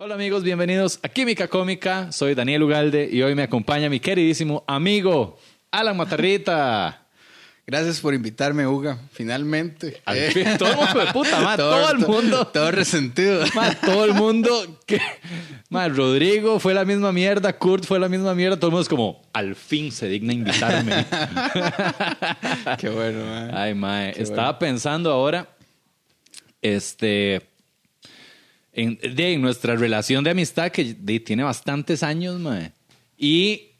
Hola amigos, bienvenidos a Química Cómica. Soy Daniel Ugalde y hoy me acompaña mi queridísimo amigo Alan Matarrita. Gracias por invitarme, Uga. Finalmente. Al fin, todo el mundo de puta, ma, todo, el mundo. Todo resentido. ma, todo el mundo que. ma, Rodrigo fue la misma mierda, Kurt fue la misma mierda. Todo el mundo es como, al fin se digna invitarme. Qué bueno, man. Ay, mae. Estaba pensando ahora, este, en, de, en nuestra relación de amistad que de, tiene bastantes años, mae. Y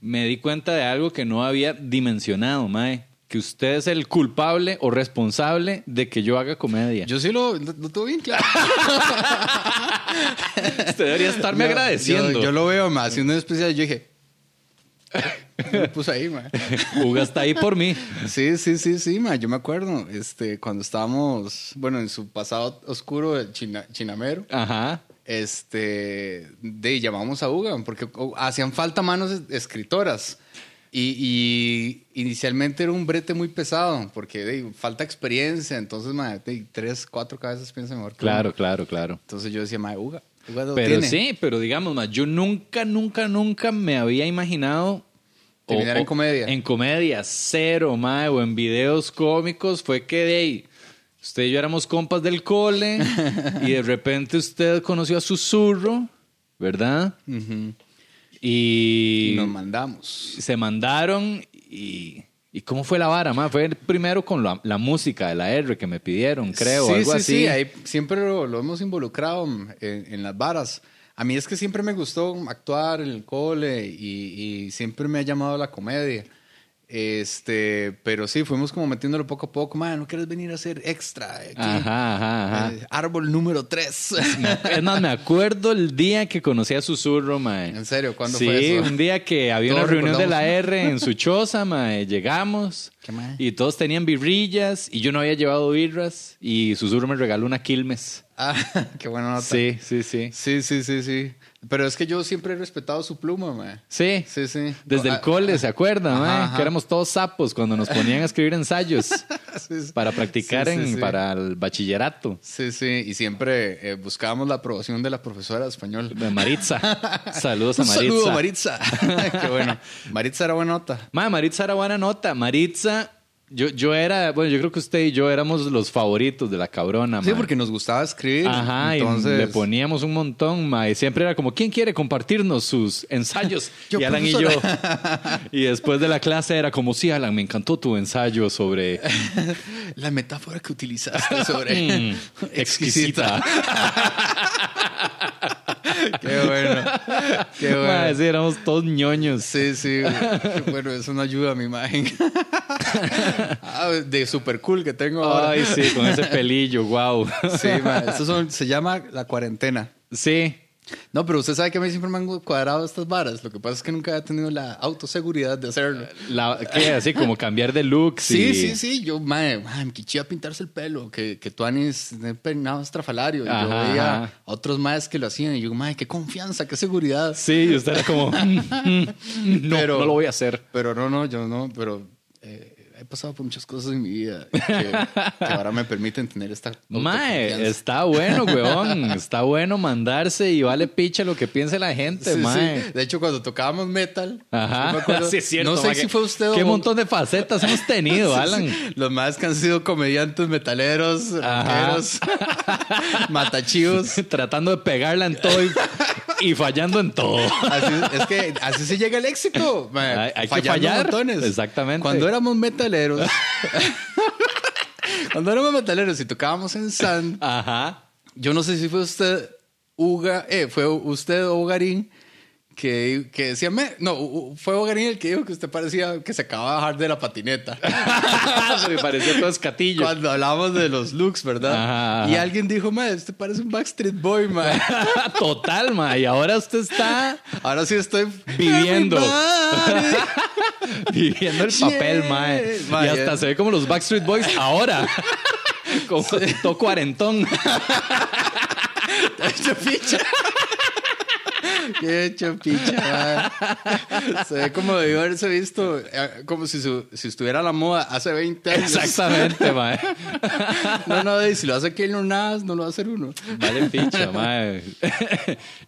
me di cuenta de algo que no había dimensionado, mae. Que usted es el culpable o responsable de que yo haga comedia. Yo sí lo, lo, lo tuve bien claro. usted debería estarme Yo- agradeciendo. Yo, yo lo veo, más haciendo un especial. Yo dije. Me puse ahí, man. Uga está ahí por mí. Sí, sí, sí, sí, ma. Yo me acuerdo. Este, cuando estábamos, bueno, en su pasado oscuro del China- Chinamero. Ajá. este, de llamamos a Uga porque hacían falta manos es- escritoras. Y, y inicialmente era un brete muy pesado porque de, falta experiencia. Entonces, ma, de, tres, cuatro cabezas piensan mejor que Claro, uno. claro, claro. Entonces yo decía, ma, Uga, Pero tiene. sí, pero digamos, ma, yo nunca, nunca, nunca me había imaginado. Terminar en comedia. En comedia, cero, mae, o en videos cómicos. Fue que de ahí, usted y yo éramos compas del cole y de repente usted conoció a Susurro, ¿verdad? Y, Y nos mandamos. se mandaron y... ¿Y cómo fue la vara, ma? Fue primero con la, la música de la R que me pidieron, creo, sí, algo sí, así. Sí, ahí siempre lo, lo hemos involucrado en, en las varas. A mí es que siempre me gustó actuar en el cole y, y siempre me ha llamado la comedia. Este, pero sí, fuimos como metiéndolo poco a poco. Man, ¿no quieres venir a hacer extra? aquí? Ajá, ajá, ajá. Eh, árbol número 3. Es más, me acuerdo el día que conocí a Susurro, mae. ¿En serio? ¿Cuándo sí, fue eso? un día que había una reunión de la. R en su choza, mae. Llegamos ¿Qué mae? y todos tenían birrillas y yo no había llevado birras y Susurro me regaló una Quilmes. ah, qué buena nota. Sí, sí, sí. Sí, sí, sí, sí. Pero es que yo siempre he respetado su pluma, man. Sí. Sí, sí. Desde Ah, el cole, ¿se acuerdan, mae? ajá. Que éramos todos sapos cuando nos ponían a escribir ensayos sí, sí. para practicar Sí, en, para el bachillerato. Sí, sí, y siempre eh, buscábamos la aprobación de la profesora de español. De Maritza. Saludos a Un Maritza. saludo, Maritza. Qué bueno. Maritza era buena nota. Ma, Maritza era buena nota. Maritza, yo, yo era, bueno, yo creo que usted y yo éramos los favoritos de la cabrona, Sí, porque nos gustaba escribir. Ajá, entonces... y le poníamos un montón, ma, y siempre era como, ¿quién quiere compartirnos sus ensayos? Yo, y Alan y yo. Y después de la clase era como, sí, Alan, me encantó tu ensayo sobre... La metáfora que utilizaste sobre... Mm, exquisita. Qué bueno. Qué bueno. sí, éramos todos ñoños. Sí, sí. Bueno, eso no ayuda a mi imagen. Ah, de super cool que tengo ahora. Ay, sí, con ese pelillo, wow. Sí, ma, Esto son- se llama la cuarentena. Sí, No, pero usted sabe que a mí siempre me han cuadrado estas varas. Lo que pasa es que nunca he tenido la autoseguridad de hacerlo. la, ¿qué? Así como cambiar de look. Sí, sí, sí. Yo, madre, madre, me quichía pintarse el pelo. Que, que tú anis peinado estrafalario. Y yo Ajá, veía ajá. a otros madres que lo hacían. Y yo, madre, qué confianza, qué seguridad. Sí, y usted era como, "Mm, mm, no, Pero- no lo voy a hacer. Pero no, no, yo no. Pero eh, pasado por muchas cosas en mi vida que, que ahora me permiten tener esta. Mae, está bueno, weón. Está bueno mandarse y vale picha lo que piense la gente, Sí, mae. sí. De hecho, cuando tocábamos metal, Ajá, me acuerdo- sí es cierto. no sé mae, si fue usted Qué o montón de facetas hemos tenido, Sí, sí. Alan. Los más que han sido comediantes metaleros, rockeros, matachivos. Tratando de pegarla en todo y, y fallando en todo. Así, es que así se llega al éxito. mae, Hay- hay que fallando fallar. montones. Exactamente. Cuando éramos metaleros, cuando éramos metaleros y tocábamos en San, Ajá. yo no sé si fue usted, Uga, eh, fue usted o Garín, que, que decía, me, no, fue Ogarín el que dijo que usted parecía que se acaba de bajar de la patineta. Se me pareció todo escatillo. Cuando hablábamos de los looks, ¿verdad? Ajá, ajá. Y alguien dijo, mae, usted parece un Backstreet Boy, mae. Total, ma. Y ahora usted está Ahora sí estoy Viviendo. Viviendo el papel, Yeah. mae. Y hasta se ve como los Backstreet Boys ahora. Como todo cuarentón. Hecho ficha. Qué hecho picha. Se ve como debió haberse visto, eh, como si, su- si estuviera a la moda hace 20 años. Exactamente, mae. No, no, y si lo hace Keylor Navas, no lo va a hacer uno. Vale picha, mae.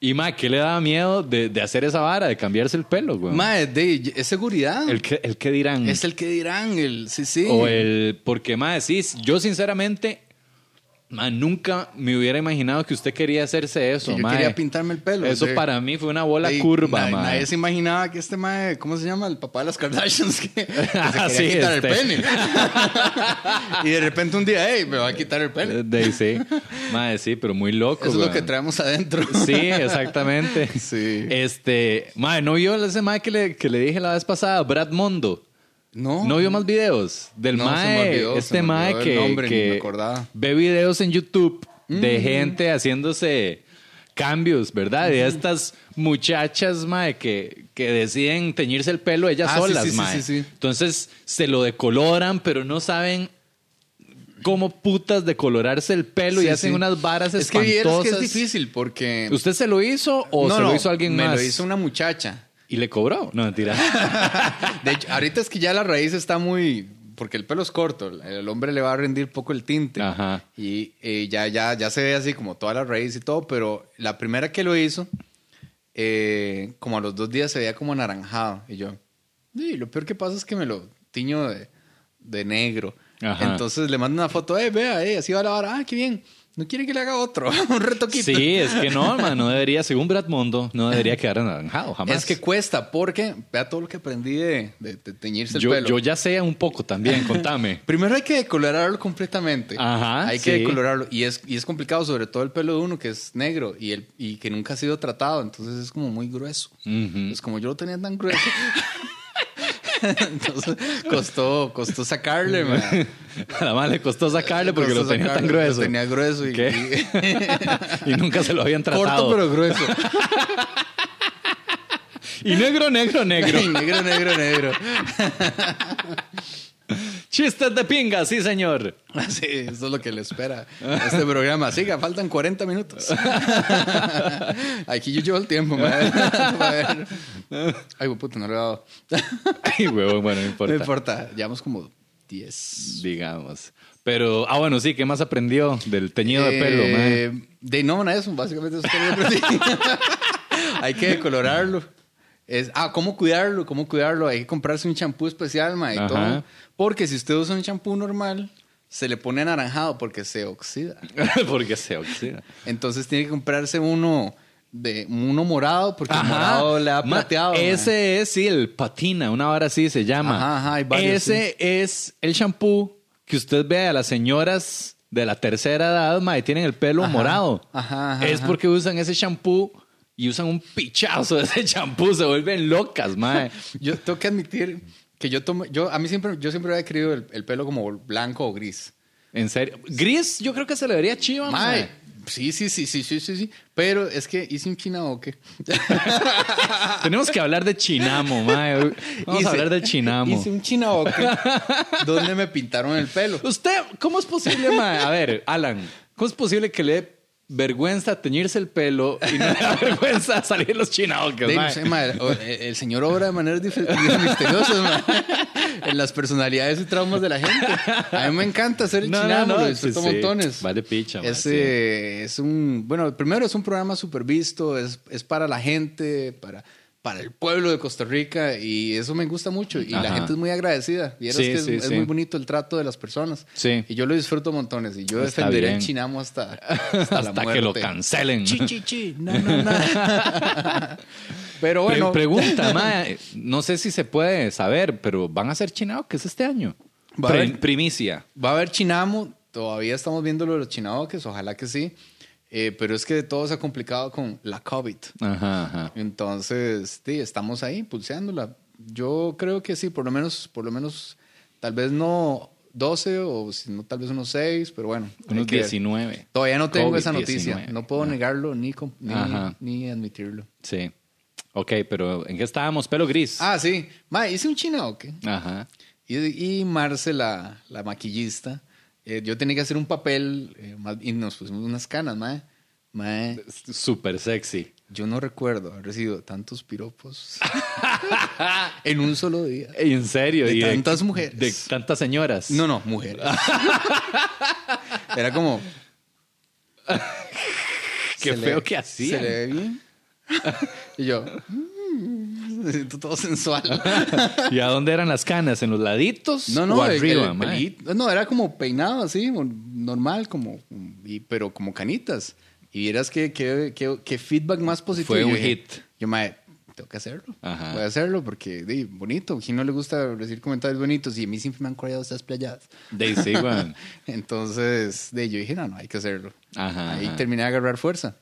Y mae, ¿qué le daba miedo de, de hacer esa vara, de cambiarse el pelo, güey? Mae, de, es seguridad. El que, el que dirán. Es el que dirán, el, sí, sí. O el. Porque, mae, sí, yo sinceramente. Mae, nunca me hubiera imaginado que usted quería hacerse eso, Que yo mae. quería pintarme el pelo. Eso para mí fue una bola curva, nadie, mae. nadie se imaginaba que este mae, ¿cómo se llama? El papá de las Kardashians, que, que se Ah, quería sí, quitar este. el pene. y de repente un día, hey, me va a quitar el pene. De, sí. Mae, sí, pero muy loco, Eso es lo que traemos adentro. Sí, exactamente. Sí. Este, mae, ¿no vio ese mae que le, que le dije la vez pasada? Brad Mondo. No. ¿No vio más videos? Del No, me mae, este me mae que, nombre, que me acordaba. ve videos en YouTube de Mm. gente haciéndose cambios, ¿verdad? De estas muchachas, mae, que, que deciden teñirse el pelo ellas Ah, solas, sí, sí, mae. sí. Entonces se lo decoloran, pero no saben cómo putas decolorarse el pelo y hacen unas varas Es que espantosas. que es difícil porque... ¿Usted se lo hizo o no, se lo no, hizo alguien me más? lo hizo una muchacha. ¿Y le cobró? No, mentira. De hecho, ahorita es que ya la raíz está muy... Porque el pelo es corto, el hombre le va a rendir poco el tinte. Ajá. Y eh, ya, ya, ya se ve así como toda la raíz y todo, pero la primera que lo hizo, eh, como a los dos días se veía como anaranjado. Y yo, "Sí, lo peor que pasa es que me lo tiño de, de negro. Ajá. Entonces le mando una foto, eh, vea, eh, así va la vara. Ah, qué bien. No quiere que le haga otro, un retoquito. Sí, es que no, man, no debería, según Brad Mondo, no debería quedar anaranjado, jamás. Es que cuesta, porque vea todo lo que aprendí de, de- de teñirse el yo, pelo. yo ya sé un poco también, contame. Primero hay que decolorarlo completamente. Ajá, Hay que sí. decolorarlo. Y es, y es complicado, sobre todo el pelo de uno que es negro y, el, y que nunca ha sido tratado. Entonces es como muy grueso. Ujú. Pues como yo lo tenía tan grueso. entonces costó, costó sacarle, man. Además le costó sacarle porque Costó lo tenía tan sacarle, grueso. Lo tenía grueso y, ¿Qué? y nunca se lo habían tratado. corto pero grueso. Y negro, negro, negro. Y negro, negro, negro. Chistes de pinga, sí, señor. Sí, eso es lo que le espera a este programa. Siga, faltan 40 minutos. Aquí yo llevo el tiempo, ver. Ay, puta, no le he dado. Ay, huevón, bueno, no importa. No importa, llevamos como 10. Digamos. Pero, ah, bueno, sí, ¿qué más aprendió del teñido de pelo? Eh, De no, nada eso, básicamente eso es lo que aprendí. Hay que decolorarlo. Es, ah, ¿cómo cuidarlo? ¿Cómo cuidarlo? Hay que comprarse un champú especial, ma, y Ajá. todo. Porque si usted usa un champú normal, se le pone anaranjado porque se oxida. porque se oxida. Entonces tiene que comprarse uno de uno morado porque el morado le ha plateado. ma. Ese es, sí, el patina, una hora así se llama. Ajá, ajá, varios, ese es el shampoo que usted ve a las señoras de la tercera edad, ma, y tienen el pelo morado. es porque usan ese shampoo y usan un pichazo de ese shampoo, se vuelven locas, mae. Yo tengo que admitir que yo tomo, yo a mí siempre, yo siempre había querido el, el pelo como blanco o gris. En serio. Gris, yo creo que se le vería chiva. Mae, sí, sí, sí, sí, sí, sí, sí. Pero es que hice un chinaoque. Tenemos que hablar de chinamo, mae. Vamos Hice- a hablar de chinamo. Hice un chinaoque donde me pintaron el pelo. Usted, ¿cómo es posible, mae? A ver, Alan, ¿cómo es posible que le vergüenza teñirse el pelo y no le da vergüenza salir los chinaocas, no sé, o- el, señor obra de maneras misteriosas en las personalidades y traumas de la gente. A mí me encanta hacer el No, chinamo, no, disfruto sí, sí. montones. Vale picha, eh, es un, bueno, primero es un programa súper visto, es, es para la gente, para, para el pueblo de Costa Rica y eso me gusta mucho y la gente es muy agradecida. Vieras Sí, que es, sí, es sí. muy bonito el trato de las personas. Sí. Y yo lo disfruto montones y yo Está defenderé bien. el chinamo hasta, hasta, la Hasta muerte. que lo cancelen. Chi, chi, chi. No, no, no. Pero Pre- bueno. pregunta, mae. No sé si se puede saber, pero ¿van a ser chinaocas este año? Va a Pre- haber- primicia. Va a haber chinamo, todavía estamos viendo lo de los chinaoques, ojalá que sí. Eh, pero es que todo se ha complicado con la COVID. Ajá, ajá. Entonces, sí, estamos ahí pulseándola. Yo creo que sí, por lo menos, por lo menos, tal vez no 12 o si no, tal vez unos 6, pero bueno. Unos que ver. 19. Todavía no tengo esa COVID-19. noticia. No puedo negarlo ni, com- ni, Ajá. ni admitirlo. Sí. Ok, pero ¿en qué estábamos? Pelo gris. Ah, sí. Ma, hice un chinaoque. Ajá. Y, y Marce, la, la maquillista, eh, yo tenía que hacer un papel eh, y nos pusimos unas canas, mae. Mae. Súper sexy. yo no recuerdo haber recibido tantos piropos en un solo día. En serio. De y tantas mujeres. De tantas señoras. No, no, mujeres. Era como. Qué se le- feo que ¿Se hacían. le ve bien? y yo. "Mm", me siento todo sensual. ¿Y a dónde eran las canas? ¿En los laditos? No, no, ¿O el- arriba, el mae? pelito- no, era como peinado así, normal, como, y- pero como canitas. Y vieras qué qué- qué- qué feedback más positivo. Fue Yo un dije, hit. Yo, mae, tengo que hacerlo. Ajá. Voy a hacerlo porque, di, bonito. ¿Quién no le gusta recibir comentarios bonitos? Y a mí siempre me han corrido estas playadas. De sí, weón. Entonces, de, yo dije, no, no, hay que hacerlo. Ajá, Ahí ajá. terminé de agarrar fuerza.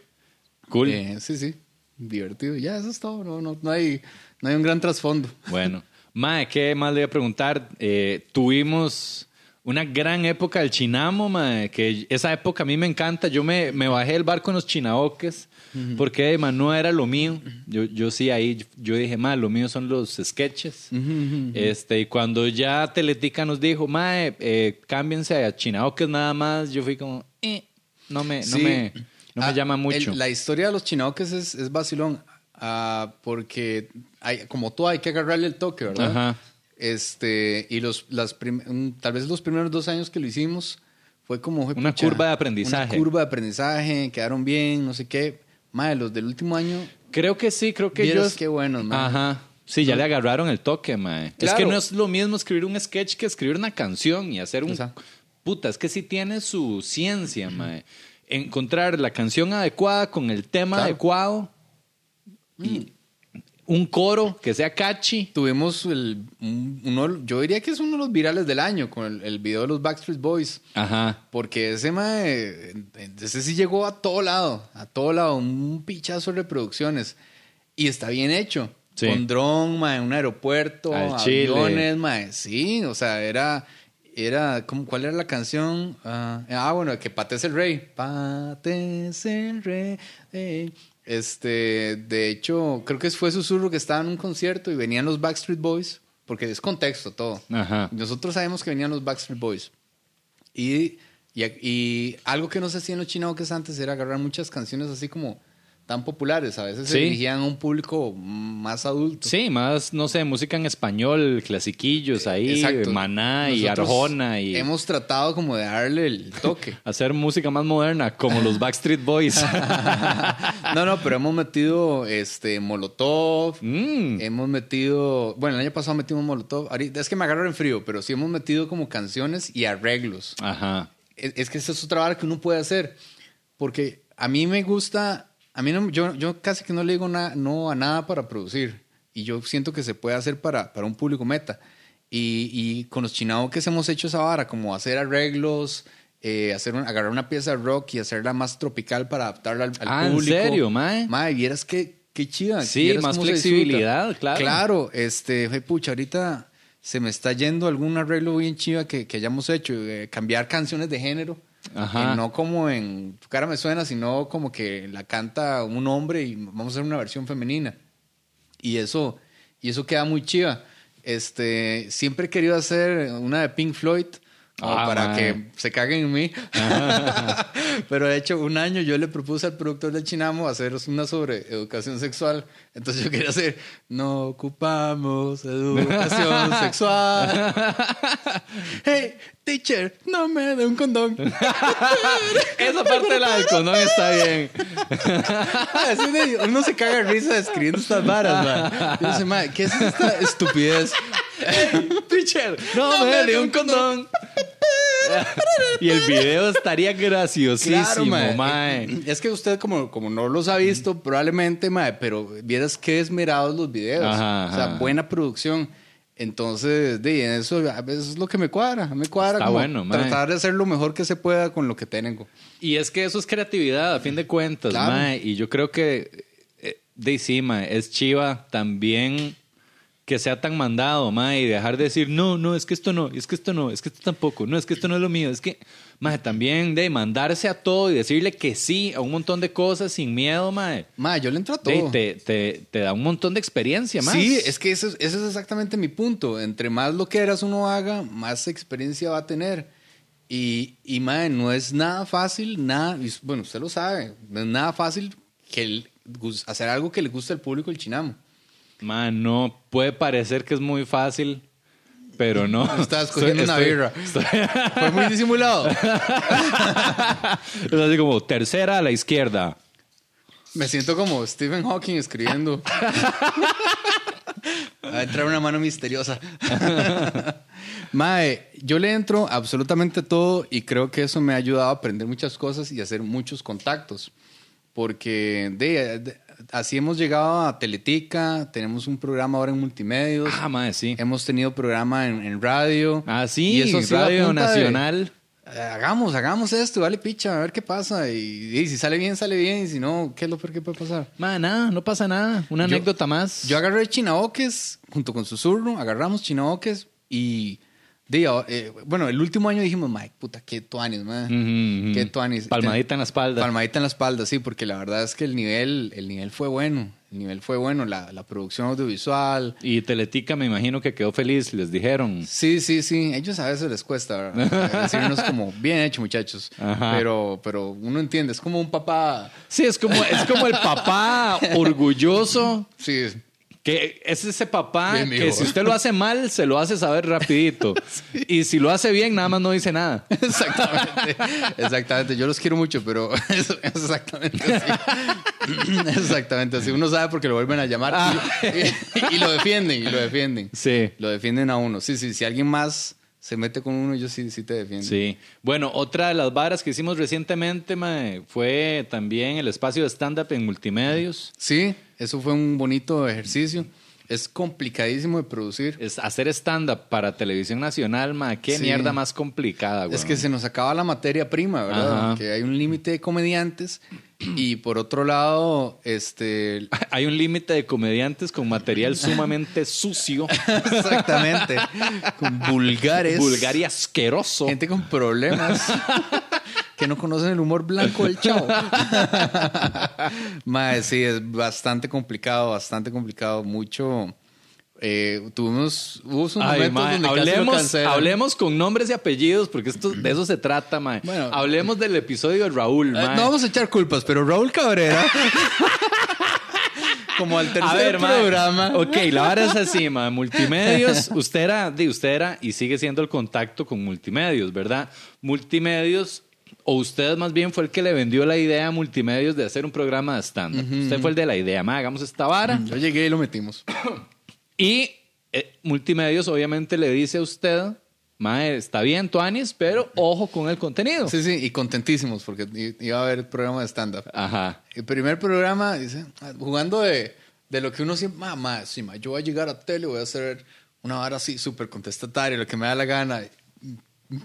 Cool. Eh, sí, sí. Divertido. Ya, eso es todo. No, no, no, hay, no hay un gran trasfondo. Bueno, Mae, ¿qué más le voy a preguntar? Eh, tuvimos una gran época del chinamo, mae, que esa época a mí me encanta. Yo me, me bajé del barco en los chinaoques porque mae, no era lo mío. Yo, yo sí ahí, yo dije, mae, lo mío son los sketches. este, y cuando ya Teletica nos dijo, mae, eh, cámbiense a chinaoques nada más, yo fui como, eh, no me, no Sí. me, no me Ah, llama el- mucho. la historia de los chinaoques es, es vacilón. Ah, porque hay, como todo hay que agarrarle el toque, ¿verdad? Ajá. Este, y los, las prim- tal vez los primeros dos años que lo hicimos fue como... fue, Una curva de aprendizaje. Una curva de aprendizaje, quedaron bien, no sé qué. Madre, los del último año, Creo que sí, creo que ellos... qué buenos, mae. Ajá. Sí, ya le agarraron el toque, mae. Es Claro. que no es lo mismo escribir un sketch que escribir una canción y hacer un... Exacto. Puta, es que sí tiene su ciencia, mae. Encontrar la canción adecuada con el tema Claro. adecuado y un coro que sea catchy. tuvimos el, un- uno, yo diría que es uno de los virales del año con el, el video de los Backstreet Boys. Ajá. Porque ese mae, ese sí llegó a todo lado, a todo lado, un pichazo de reproducciones. Y está bien hecho. Sí. Con dron, mae, un aeropuerto, Al Chile. aviones, mae. Sí, o sea, era, era, ¿cómo, ¿cuál era la canción? Ah, ah, bueno, que Pates el Rey. Pates el Rey. eh. Este, de hecho, creo que fue Susurro que estaba en un concierto y venían los Backstreet Boys, porque es contexto todo. Ajá. Nosotros sabemos que venían los Backstreet Boys. Y, y, y algo que no se hacía en los chinaoques antes era agarrar muchas canciones así como tan populares. A veces se Sí. dirigían a un público más adulto. Sí, más, no sé, música en español, clasiquillos ahí, Exacto. Maná y Nosotros Arjona y Hemos tratado como de darle el toque. hacer música más moderna, como los Backstreet Boys. no, no, pero hemos metido este Molotov. Mm. Hemos metido, bueno, el año pasado metimos Molotov. Es que me agarro en frío, pero sí hemos metido como canciones y arreglos. Ajá. es, es que esa es otra vara que uno puede hacer. Porque a mí me gusta, a mí no, yo, yo casi que no le digo na- no a nada para producir. Y yo siento que se puede hacer para, para un público meta. Y, y con los chinaoques hemos hecho esa vara, como hacer arreglos, eh, hacer un- agarrar una pieza de rock y hacerla más tropical para adaptarla al, al Ah, ¿en público. serio, mae? Mae, vieras qué, qué chida. Sí, más flexibilidad, claro. Claro, este, fue, pucha, ahorita se me está yendo algún arreglo bien chiva que, que hayamos hecho, eh, cambiar canciones de género. No como en Tu cara me suena, sino como que la canta un hombre y vamos a hacer una versión femenina. Y eso, y eso queda muy chiva. Este, siempre he querido hacer una de Pink Floyd Ah, para mae. que se caguen en mí. Pero de hecho, un año yo le propuse al productor del Chinamo hacer una sobre educación sexual. Entonces yo quería hacer, no ocupamos educación sexual. Hey, teacher, no me dé un condón. Esa parte de la del condón está bien. Uno se caga de risa escribiendo estas varas, man. Y dice, "Ma, ¿qué es esta estupidez? Teacher, no, me dé un condón. y el video estaría graciosísimo, mae. mae. Es que usted, como, como no los ha visto, probablemente, mae, pero vieras qué esmerados los videos. Ajá, O sea, ajá. buena producción. Entonces, de eso veces es lo que me cuadra. Me cuadra Está como bueno, tratar de hacer lo mejor que se pueda con lo que tengo. Y es que eso es creatividad, a fin de cuentas, Claro. mae. Y yo creo que, eh, de sí, mae, es chiva también que sea tan mandado, mae, y dejar de decir, no, no, es que esto no, es que esto no, es que esto tampoco, no, es que esto no es lo mío, es que, mae, también de mandarse a todo y decirle que sí a un montón de cosas sin miedo, mae. Ma, yo le entro a de- todo. te, te, te da un montón de experiencia, más. Sí, es que ese, es- ese es exactamente mi punto. Entre más lo que eras uno haga, más experiencia va a tener. Y, y mae, no es nada fácil, nada, bueno, usted lo sabe, no es nada fácil que el- hacer algo que le guste al público el chinamo. Man, no, puede parecer que es muy fácil, pero no. Estabas cogiendo una Estoy- birra. estoy- Fue muy disimulado. es así como tercera a la izquierda. Me siento como Stephen Hawking escribiendo. Va a entrar una mano misteriosa. Mae, yo le entro absolutamente todo y creo que eso me ha ayudado a aprender muchas cosas y hacer muchos contactos. Porque de, de- así hemos llegado a Teletica, tenemos un programa ahora en multimedios, Ah, madre, sí. hemos tenido programa en, en radio. Ah, sí, y eso ha sido Radio de- Nacional. eh, hagamos, hagamos esto, vale picha, a ver qué pasa. Y, y si sale bien, sale bien. Y si no, ¿qué es lo peor que puede pasar? Man, nada, no pasa nada. Una Yo- anécdota más. Yo agarré chinaoques junto con Susurro, agarramos chinaoques y. di, eh, bueno, el último año dijimos, Mike, puta, qué tuanis, man. Qué tuanis. Palmadita en la espalda. Palmadita en la espalda, sí, porque la verdad es que el nivel, el nivel fue bueno. El nivel fue bueno, la, la producción audiovisual. Y Teletica me imagino que quedó feliz, les dijeron. Sí, sí, sí. Ellos a veces les cuesta ¿verdad? decirnos como, bien hecho, muchachos. Ajá. Pero, pero uno entiende, es como un papá. Sí, es como, es como el papá orgulloso, Sí, que es ese papá Bien, que si usted lo hace mal, se lo hace saber rapidito. Y si lo hace bien, nada más no dice nada. Exactamente, exactamente. Yo los quiero mucho, pero es, es exactamente así. Exactamente así. Uno sabe porque lo vuelven a llamar y, y- y lo defienden, y lo defienden. Sí. Lo defienden a uno. Sí, sí, si alguien más se mete con uno, ellos sí, sí te defienden. Sí. Bueno, otra de las varas que hicimos recientemente mae, fue también el espacio de stand-up en multimedios. Sí, eso fue un bonito ejercicio. Es complicadísimo de producir. Es hacer stand-up para televisión nacional, mae, qué Sí. mierda más complicada, güey. Es que se nos acaba la materia prima, ¿verdad? Ajá. Que hay un límite de comediantes y por otro lado, este... Hay un límite de comediantes con material sumamente sucio, Exactamente. Con vulgares. vulgar y asqueroso. Gente con problemas. que no conocen el humor blanco del chavo. Mae, sí, es bastante complicado, bastante complicado. Mucho. Eh, tuvimos. Hubo unos Ay, mae, donde casi lo hablemos, hablemos con nombres y apellidos, porque esto, de eso se trata, mae. Bueno. hablemos del episodio de Raúl, Eh, no vamos a echar culpas, pero Raúl Cabrera. como al tercer A ver, mae. programa. Ok, la vara es así, mae. Multimedios, usted era, di, usted era y sigue siendo el contacto con multimedios, ¿verdad? Multimedios, o usted más bien fue el que le vendió la idea a multimedios de hacer un programa de stand-up. Usted fue el de la idea, mae, hagamos esta vara. Yo llegué y lo metimos. Y eh, multimedios obviamente le dice a usted, mae, está bien, Tuanis, pero ojo con el contenido. Sí, sí, y contentísimos porque iba a haber programa de stand-up. Ajá. El primer programa, dice, jugando de, de lo que uno siempre, mamá, sí, ma, yo voy a llegar a tele, voy a hacer una vara así súper contestataria, lo que me da la gana.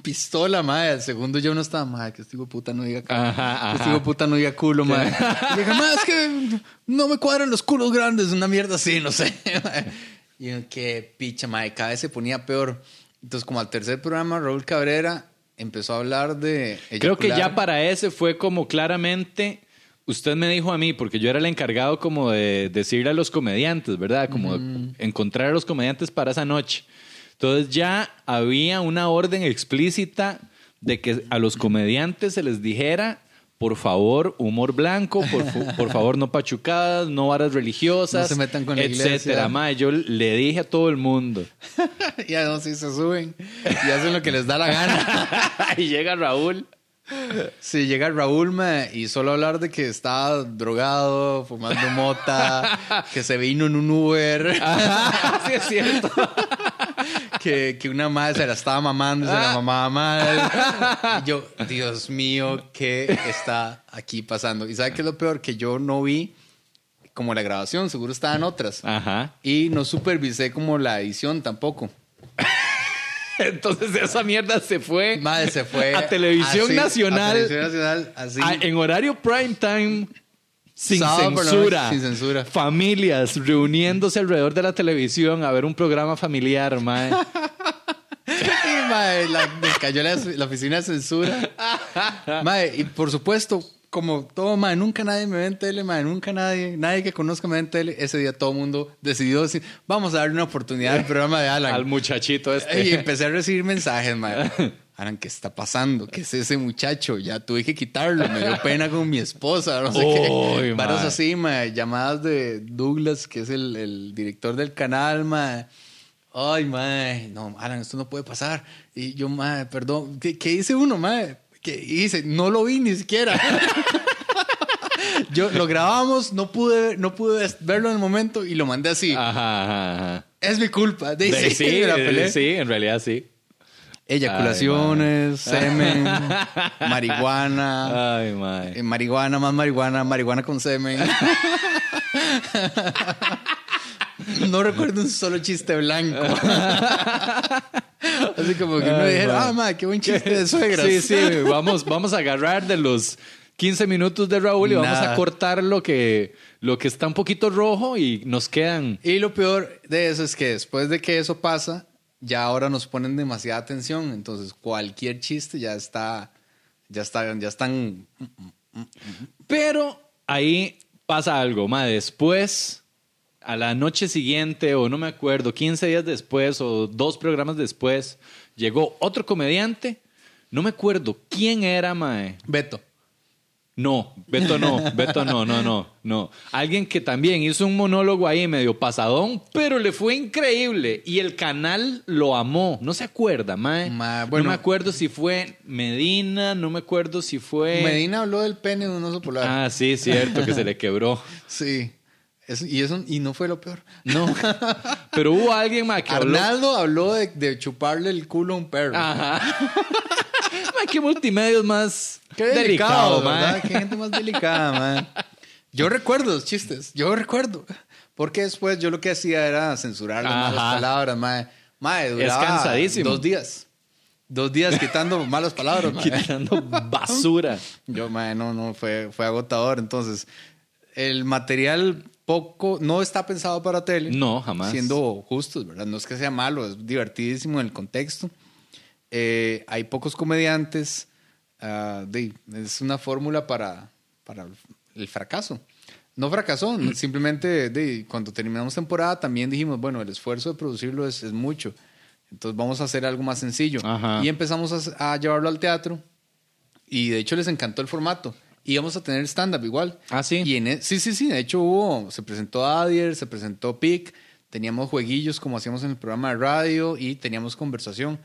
Pistola, madre. Al segundo ya uno estaba, madre, que este hijo puta no diga culo. Ajá, Que este puta no diga culo, madre. Y dije, madre, es que no me cuadran los culos grandes, una mierda así, no sé. Y yo, qué picha, madre. Cada vez se ponía peor. Entonces, como al tercer programa, Raúl Cabrera empezó a hablar de. Creo que ya para ese fue como claramente, usted me dijo a mí, porque yo era el encargado como de decirle a los comediantes, ¿verdad? Como de encontrar a los comediantes para esa noche. Entonces ya había una orden explícita de que a los comediantes se les dijera, por favor, humor blanco, por, favor, no pachucadas, no varas religiosas, No se metan con la etcétera. Mae, yo le dije a todo el mundo. ya no, sí se suben y hacen lo que les da la gana. y llega Raúl. Sí, llega Raúl ma, y solo hablar de que estaba drogado, fumando mota, que se vino en un Uber, sí, es cierto. Que, que una madre se la estaba mamando y se la mamaba mal. Y yo, Dios mío, ¿qué está aquí pasando? ¿Y sabe qué es lo peor? Que yo no vi como la grabación, seguro estaban otras. Ajá. Y no supervisé como la edición tampoco. Entonces esa mierda se fue Madre se fue a Televisión así, Nacional A Televisión Nacional, así. a- en horario prime time sin Sábado censura. noche, sin censura. Familias reuniéndose alrededor de la televisión a ver un programa familiar, mae. Y, mae, la, me cayó la, la oficina de censura. Mae, y por supuesto, como todo, mae, nunca nadie me ve en tele, mae, nunca nadie, nadie que conozca me ve en tele. Ese día todo el mundo decidió decir, vamos a darle una oportunidad al programa de Alan. Al muchachito y este. empecé a recibir mensajes, mae. Alan, ¿qué está pasando? ¿Qué es ese muchacho? Ya tuve que quitarlo. Me dio pena con mi esposa. No sé Uy, qué. Varas así, mae. Llamadas de Douglas, que es el, el director del canal, mae. Ay, mae. No, Alan, esto no puede pasar. Y yo, mae, perdón. ¿Qué, qué hice uno, mae? ¿Qué hice? No lo vi ni siquiera. yo lo grabamos, no pude, no pude verlo en el momento y lo mandé así. Ajá, ajá, ajá. Es mi culpa. De, De- sí, sí, la eh, sí, en realidad sí. Eyaculaciones, semen, marihuana. Ay, eh, marihuana, más marihuana, marihuana con semen. no recuerdo un solo chiste blanco. Así como que uno dijera, mae. ah, ma, qué buen chiste de suegras. Sí, sí, vamos, vamos a agarrar de los 15 minutos de Raúl y vamos a cortar lo que, lo que está un poquito rojo y nos quedan. Y lo peor de eso es que después de que eso pasa, ya ahora nos ponen demasiada atención. Entonces, cualquier chiste ya está, ya está, ya están. Pero ahí pasa algo, ma. Después, a la noche siguiente, o no me acuerdo, 15 días después o dos programas después, llegó otro comediante. No me acuerdo quién era, mae. Beto. No, Beto no, Beto no, no, no, no. Alguien que también hizo un monólogo ahí medio pasadón, pero le fue increíble y el canal lo amó. No se acuerda, mae. Ma, bueno. no me acuerdo si fue Medina, no me acuerdo si fue. Medina habló del pene de un oso polar. Ah, sí, cierto, que se le quebró. Sí. Eso- y, eso, y no fue lo peor. No, pero hubo alguien mae, que habló. Arnaldo habló de, de chuparle el culo a un perro. Ajá. Mae, qué multimedios más Qué delicado, mae. ¿verdad? Qué gente más delicada, man. Yo recuerdo los chistes, yo recuerdo. Porque después yo lo que hacía era censurar las malas palabras, mae. Mae, duraba cansadísimo. Dos días. Dos días quitando malas palabras, mae. Quitando basura. Yo, mae, no, no, fue, fue agotador. Entonces, el material poco, no está pensado para tele. No, jamás. Siendo justos, ¿verdad? No es que sea malo, es divertidísimo en el contexto. Eh, hay pocos comediantes. ah, de- es una fórmula para, para el fracaso. No fracasó, no- simplemente de, cuando terminamos temporada también dijimos, bueno, el esfuerzo de producirlo es, es mucho. Entonces vamos a hacer algo más sencillo. Ajá. Y empezamos a, a llevarlo al teatro. Y de hecho les encantó el formato. Y vamos a tener stand-up igual. Ah, sí. Y en e- sí, sí, sí. De hecho hubo, se presentó Adier, se presentó PIC, teníamos jueguillos como hacíamos en el programa de radio y teníamos conversación.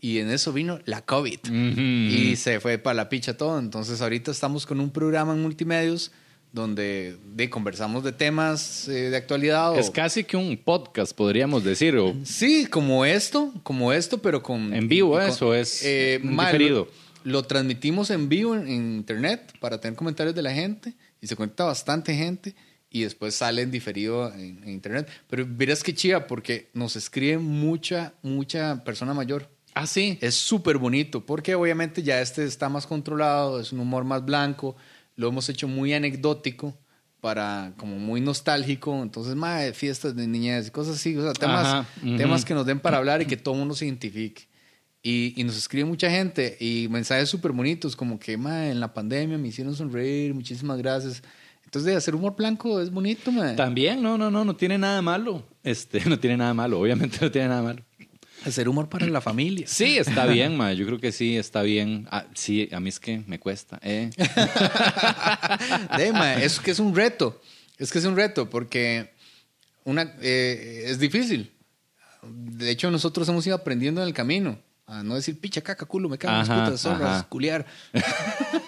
Y en eso vino la COVID. Ujú. Y se fue para la picha todo. Entonces ahorita estamos con un programa en multimedios donde de, conversamos de temas eh, de actualidad. o- Es casi que un podcast, podríamos decir. O Sí, como esto, como esto, pero con... ¿En vivo con- eso es ma, diferido? Lo, lo transmitimos en vivo en, en internet para tener comentarios de la gente y se cuenta bastante gente y después sale en diferido en, en internet. Pero verás que chiva porque nos escribe mucha, mucha persona mayor. Ah, sí. Es súper bonito porque obviamente ya este está más controlado, es un humor más blanco, lo hemos hecho muy anecdótico para como muy nostálgico, entonces más fiestas de niñez y cosas así, o sea, temas, Ajá, ujú. temas que nos den para hablar y que todo el mundo se identifique. Y, y nos escribe mucha gente y mensajes súper bonitos como que "Mae, en la pandemia me hicieron sonreír, muchísimas gracias. Entonces de hacer humor blanco es bonito, mae. También, no, no, no, no tiene nada malo. Este, no tiene nada malo, obviamente no tiene nada malo. Hacer humor para la familia. Sí, está bien, ma. Yo creo que sí, está bien. Ah, sí, a mí es que me cuesta. Eh. De, es que es un reto. Es que es un reto porque una, eh, es difícil. De hecho, nosotros hemos ido aprendiendo en el camino a no decir picha, caca, culo, me cago en las putas, zorras, culiar.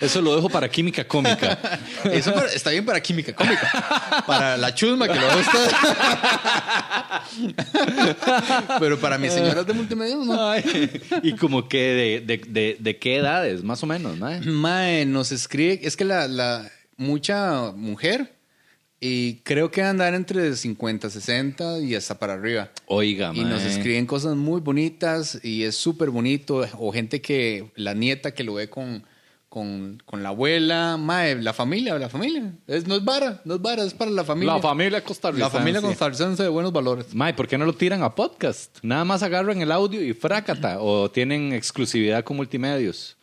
Eso lo dejo para química cómica. Eso para- está bien para química cómica. Para la chusma que lo usted. Pero para mis señoras de multimedia, no. Ay, y como que de, de, de, de qué edades, más o menos, ¿no? Mae, nos escribe, es que la, la mucha mujer y creo que andar entre 50, 60 y hasta para arriba. Oiga, Y nos mae. escriben cosas muy bonitas y es súper bonito. O gente que, la nieta que lo ve con, con, con la abuela, mae, la familia, la familia. Es, no es vara, no es vara, es para la familia. La familia costarricense. La familia costarricense de buenos valores. Mae, ¿por qué no lo tiran a podcast? Nada más agarran el audio y frácata. o tienen exclusividad con multimedios.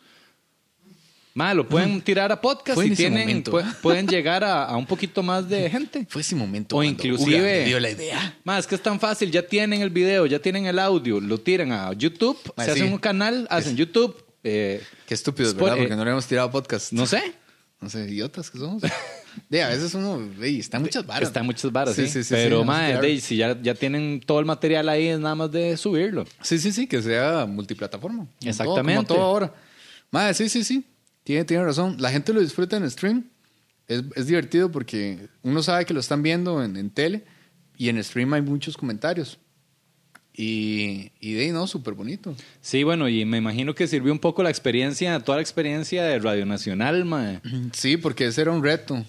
Mae, lo pueden tirar a podcast Fue en y ese tienen, momento. pu- pueden llegar a, a un poquito más de gente. Fue ese momento O cuando inclusive- Uga me dio la idea. Más es que es tan fácil, ya tienen el video, ya tienen el audio, lo tiran a YouTube, se sí. hacen un canal, hacen YouTube, eh, Qué estúpidos, Spo- ¿verdad? eh, Porque no le hemos tirado podcast. no sé, No sé, idiotas que somos. De, a veces uno, ey, está muchas varas. está muchas varas, sí, Sí, sí, pero sí, de- si ya, ya tienen todo el material ahí, es nada más de subirlo. Sí, sí, sí, que sea multiplataforma. Como todo- Exactamente. como todo ahora. Madre, sí, sí, sí. Tiene, tiene razón. La gente lo disfruta en stream. Es, es divertido porque uno sabe que lo están viendo en, en tele y en stream hay muchos comentarios. Y, y de ahí, no, súper bonito. Sí, bueno, y me imagino que sirvió un poco la experiencia, toda la experiencia de Radio Nacional, mae. Sí, porque ese era un reto.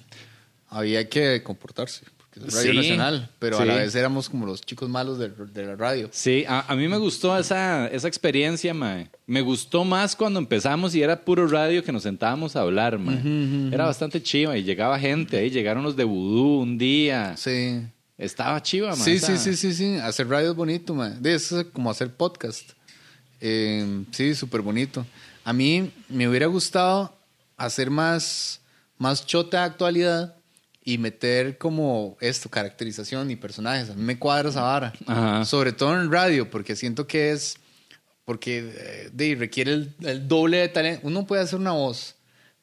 Había que comportarse. Porque es Radio Sí, Nacional. Pero a la vez éramos como los chicos malos de, de la radio. Sí, a, a mí me gustó esa, esa experiencia, mae. Me gustó más cuando empezamos y era puro radio que nos sentábamos a hablar, mae. Era bastante chiva y llegaba gente ahí, llegaron los de Vudú un día. Sí. Estaba chiva, mae. Sí, sí, sí, sí, sí. Hacer radio es bonito, man. De eso es como hacer podcast. Eh, sí, súper bonito. A mí me hubiera gustado hacer más, más chota de actualidad y meter como esto, caracterización y personajes. A mí me cuadra esa vara. Ajá. Sobre todo en radio, porque siento que es. Porque eh, de, requiere el, el doble de talento. Uno puede hacer una voz,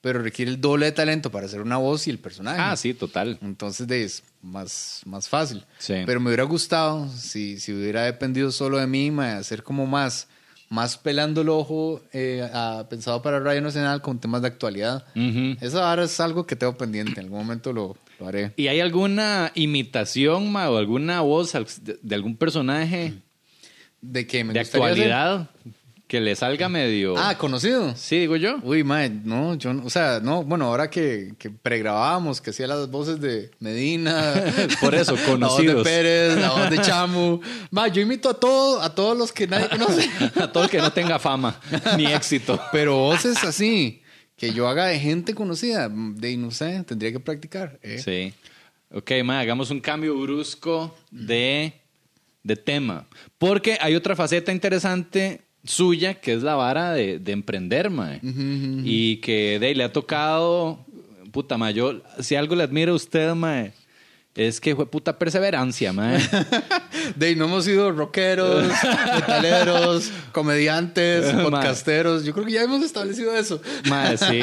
pero requiere el doble de talento para hacer una voz y el personaje. Ah, sí, total. Entonces es más, más fácil. Sí. Pero me hubiera gustado, si, si hubiera dependido solo de mí, hacer como más, más pelando el ojo, eh, a- pensado para Radio Nacional con temas de actualidad. Ujú. Eso ahora es algo que tengo pendiente, en algún momento lo, lo haré. ¿Y hay alguna imitación, mae, o alguna voz de, de algún personaje De que me de gustaría hacer- actualidad que le salga medio... Ah, conocido. sí, digo yo. Uy, mae, no, yo no, o sea, no, bueno, ahora que, que pregrabábamos, que hacía las voces de Medina, Por eso, la voz de conocidos. Pérez, la voz de Chamu, mae, yo imito a todo, a todos los que nadie conoce. A todo el que no tenga fama ni éxito. Pero voces así, que yo haga de gente conocida, de no sé, tendría que practicar. ¿eh? Sí. Ok, ma, hagamos un cambio brusco de, de tema. Porque hay otra faceta interesante suya que es la vara de, de emprender, ma. Y que de ahí le ha tocado, puta, ma, yo, si algo le admiro a usted, ma, es que fue puta perseverancia, ma. De ahí no hemos sido rockeros, metaleros, comediantes, podcasteros. Yo creo que ya hemos establecido eso. Ma, sí.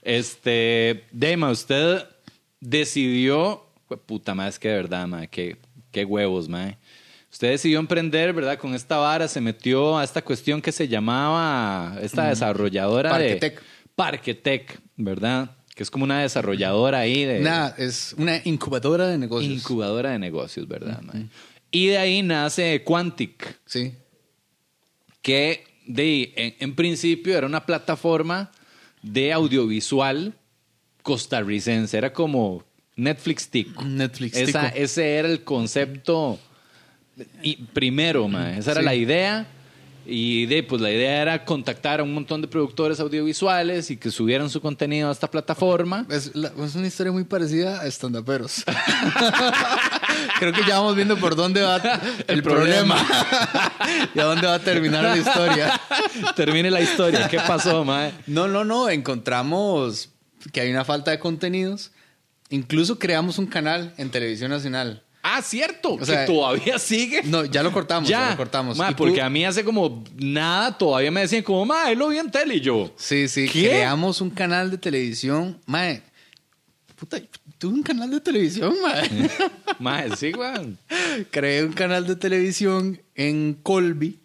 Este, Dema, usted decidió, puta madre, es que de verdad, ma, qué, qué huevos, ma. Usted decidió emprender, ¿verdad? Con esta vara se metió a esta cuestión que se llamaba esta desarrolladora Parquetec. de Parquetec, ¿verdad? Que es como una desarrolladora ahí de Nada, es una incubadora de negocios. incubadora de negocios, ¿verdad? Y de ahí nace Quantic, sí. que de, en, en principio era una plataforma de audiovisual costarricense. Era como Netflix Tico. Netflix Esa- tico. ese era el concepto y primero, ma. Esa era Sí. la idea. Y de, pues la idea era contactar a un montón de productores audiovisuales y que subieran su contenido a esta plataforma. Es, la- es una historia muy parecida a estandaperos. Creo que ya vamos viendo por dónde va el, problema. y a dónde va a terminar la historia. Termine la historia. ¿Qué pasó, ma? No, no, no. Encontramos que hay una falta de contenidos. Incluso creamos un canal en Televisión Nacional. Ah, cierto. O sea, que todavía sigue. No, ya lo cortamos. Ya, lo cortamos. Ma, porque a mí hace como nada todavía me decían como, ma, él lo vi en tele y yo. Sí, sí. ¿Qué? Creamos un canal de televisión. Mae, puta, tuve un canal de televisión, mae. Ma, sí, weón. Creé un canal de televisión en Colby.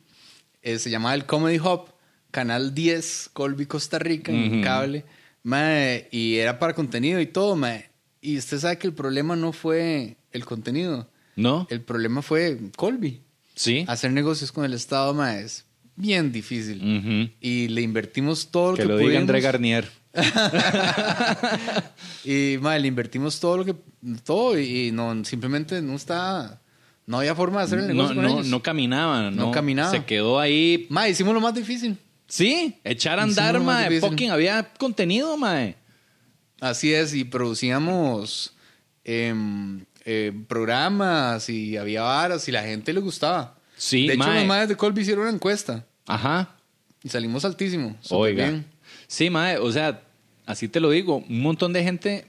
eh, se llamaba el Comedy Hub. Canal 10, Colby, Costa Rica, en cable. Mae, y era para contenido y todo, mae. Y usted sabe que el problema no fue el contenido. ¿No? El problema fue Colby. Sí. Hacer negocios con el Estado, mae, es bien difícil. Ujú. Y le invertimos todo lo Que que, lo diga André. Garnier. Y mae, le invertimos todo lo que todo y no simplemente no está no había forma de hacer el No, negocio con no, ellos. no caminaba, no. No caminaba. Se quedó ahí. Mae, hicimos lo más difícil. Sí, echar a andar, mae. Fucking había contenido, mae. Así es, y producíamos em, eh, programas y había varas y la gente le gustaba. Sí, de hecho, mae. los madres de Colby hicieron una encuesta Ajá. y salimos altísimo. súper Oiga. bien. Sí, mae. O sea, así te lo digo, un montón de gente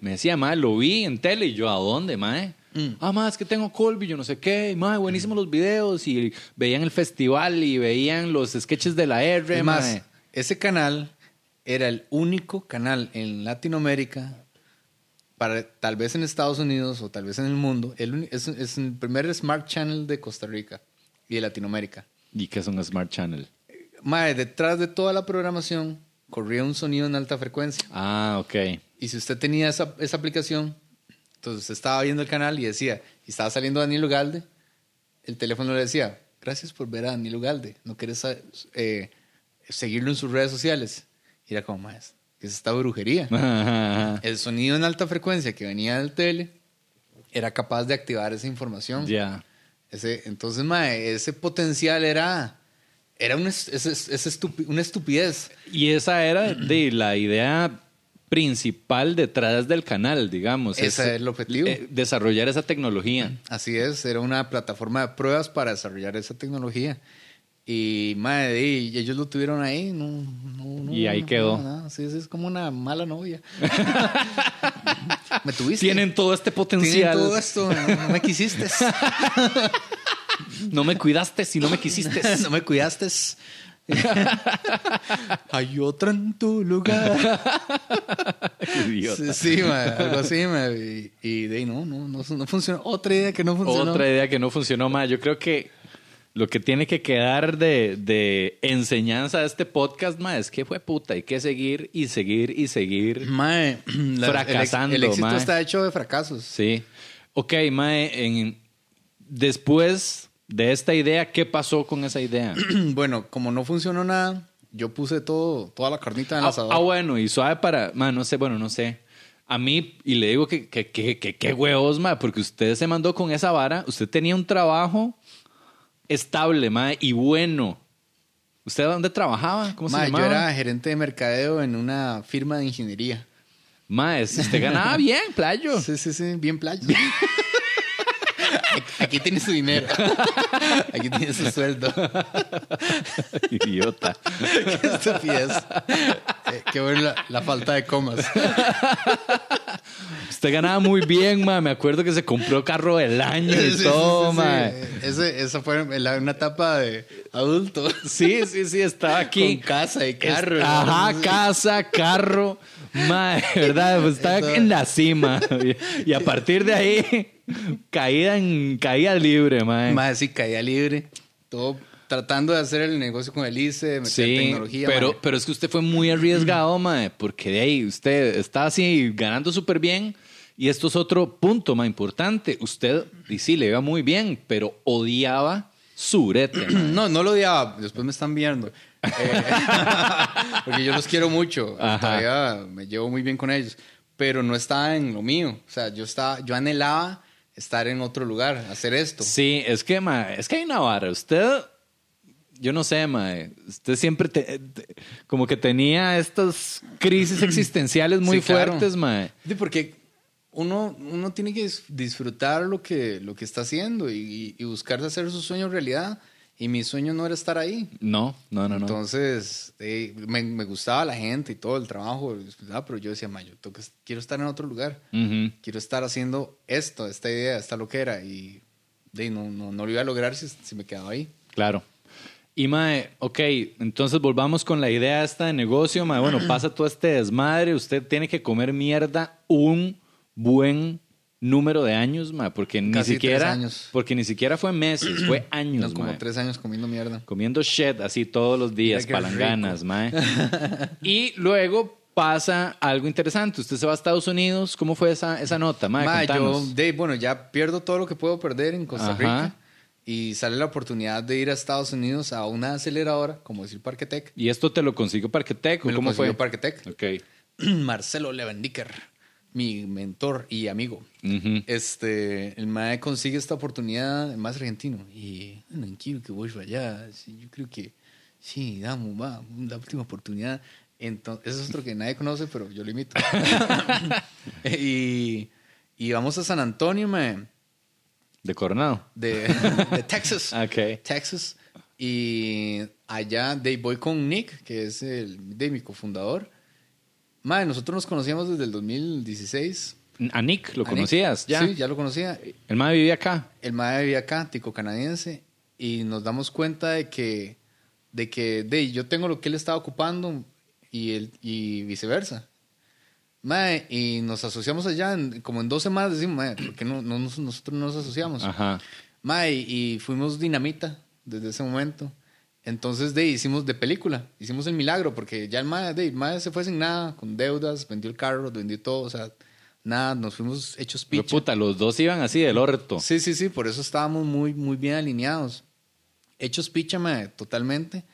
me decía, mae, lo vi en tele y yo, ¿a dónde, mae? Mm. Ah, mae, es que tengo Colby, yo no sé qué, mae, buenísimos los videos y veían el festival y veían los sketches de la R, Es más, ese canal era el único canal en Latinoamérica, para, tal vez en Estados Unidos o tal vez en el mundo, el, es, es el primer Smart Channel de Costa Rica y de Latinoamérica. ¿Y qué es un Smart Channel? Mae, detrás de toda la programación corría un sonido en alta frecuencia. Ah, ok. Y si usted tenía esa, esa aplicación, entonces usted estaba viendo el canal y decía, y estaba saliendo Daniel Ugalde, el teléfono le decía, gracias por ver a Daniel Ugalde, no quieres eh, seguirlo en sus redes sociales. Y era como, más, que es esta brujería. El sonido en alta frecuencia que venía del tele era capaz de activar esa información. Ya. Ese, entonces, mae, ese potencial era, era una, es- es- es estupi- una estupidez. Y esa era de la idea principal detrás del canal, digamos. Ese es el objetivo. eh, desarrollar esa tecnología. Así es, era una plataforma de pruebas para desarrollar esa tecnología. Y, madre, y ellos lo tuvieron ahí. No, no, no, Y ahí no, quedó. no, sí, sí, es como una mala novia. me tuviste. Tienen todo este Tienen potencial. todo esto. No, me quisiste. No me cuidaste si no me quisiste. no me cuidaste. Hay otra en tu lugar. Idiota. Sí, sí, madre, algo así. y de ahí, no, no, no, no funcionó. Otra idea que no funcionó. Otra idea que no funcionó más. Yo creo que lo que tiene que quedar de, de enseñanza de este podcast, ma, es que fue puta. Hay que seguir y seguir y seguir. Mae, Fracasando, El, éxito mae. está hecho de fracasos. Sí. Ok, Mae, en, después de esta idea, ¿qué pasó con esa idea? bueno, como no funcionó nada, yo puse todo, toda la carnita en el ah, asador. ah, bueno, y suave para. Ma, no sé, bueno, no sé. A mí, y le digo que que, que, que, que huevos, ma, porque usted se mandó con esa vara. Usted tenía un trabajo estable, ma, y bueno. ¿Usted dónde trabajaba? ¿Cómo se Mae, yo era gerente de mercadeo en una firma de ingeniería. Ma, es- usted ganaba bien, playo. Sí, sí, sí, bien playa. Aquí- tiene su dinero. Aquí tiene su sueldo. Idiota. Qué estupidez. Eh, qué bueno la, la falta de comas. Usted ganaba muy bien, ma. Me acuerdo que se compró carro del año y Sí, todo, sí, sí. ma. Ese- esa fue una etapa de adulto. Sí, sí, sí, estaba aquí. Con casa y Es- carro. ajá, casa, carro. Madre, ¿verdad? Pues en la cima. Y a partir de ahí, caída en caída libre, madre. Más sí, caía libre. Todo tratando de hacer el negocio con el ICE, de meter Sí, tecnología. pero, mae. pero es que usted fue muy arriesgado, madre, porque de ahí usted está así ganando súper bien. Y esto es otro punto más importante. Usted, y sí, le iba muy bien, pero odiaba su brete. mae. No, no lo odiaba. Después me están viendo. Eh, porque yo los quiero mucho. Ajá. Todavía me llevo muy bien con ellos. Pero no estaba en lo mío. O sea, yo, estaba, yo anhelaba estar en otro lugar, hacer esto. Sí, es que, ma, es que hay una vara. Usted, yo no sé, ma, usted siempre te- te- como que tenía estas crisis existenciales muy Sí, claro. fuertes, ma. Sí, porque uno, uno tiene que dis- disfrutar lo que, lo que está haciendo y, y buscar hacer su sueño realidad. Y mi sueño no era estar ahí. No, no, no, no. Entonces, eh, me, me gustaba la gente y todo el trabajo, disfrutaba, pero yo decía, "Ma, yo tengo que- quiero estar en otro lugar. Ujú. Quiero estar haciendo esto, esta idea, esta loquera. Y de, no, no, no lo iba a lograr si, si me quedaba ahí. Claro. Y mae, ok, entonces volvamos con la idea esta de negocio, mae. Bueno, pasa todo este desmadre, usted tiene que comer mierda un buen número de años, mae, porque ni siquiera tres años. porque ni siquiera fue meses, fue años, No, como tres años comiendo mierda. comiendo shit así todos los días, palanganas, mae. y luego pasa algo interesante. Usted se va a Estados Unidos. ¿Cómo fue esa, esa nota, mae? Ma, yo, de, bueno, ya pierdo todo lo que puedo perder en Costa Ajá. Rica. Y sale la oportunidad de ir a Estados Unidos a una aceleradora, como decir Parquetec. ¿Y esto te lo consiguió Parquetec? o lo ¿Cómo fue? Parquetec. Ok. Marcelo Levendicker, mi mentor y amigo. Ujú. Este, el MAE consigue esta oportunidad, más argentino. Y bueno, quiero que voy allá. Yo creo que sí, damos, va, la última oportunidad. Entonces, eso es otro que nadie conoce, pero yo lo imito. y, y vamos a San Antonio, mae, De Coronado. de, de Texas. Ok. Texas. Y allá de, voy con Nick, que es el de mi cofundador. Mae, nosotros nos conocíamos desde el 2016. A Nick, ¿lo A Nick. conocías? Ya. Sí, ya lo conocía. El mae vivía acá. El mae vivía acá, tico canadiense, y nos damos cuenta de que, de que de, yo tengo lo que él estaba ocupando y, él, y viceversa. Mae, y nos asociamos allá, en- como en dos semanas decimos, mae, ¿por qué no, no nos- nosotros no nos asociamos? Ajá. Mae, y fuimos dinamita desde ese momento. Entonces, de, hicimos de película, hicimos el milagro, porque ya el mae, de, el mae se fue sin nada, con deudas, vendió el carro, vendió todo, o sea, nada, nos fuimos hechos Pero picha. puta, los dos iban así del orto. Sí, sí, sí, por eso estábamos muy, muy bien alineados. Hechos picha, mae, totalmente.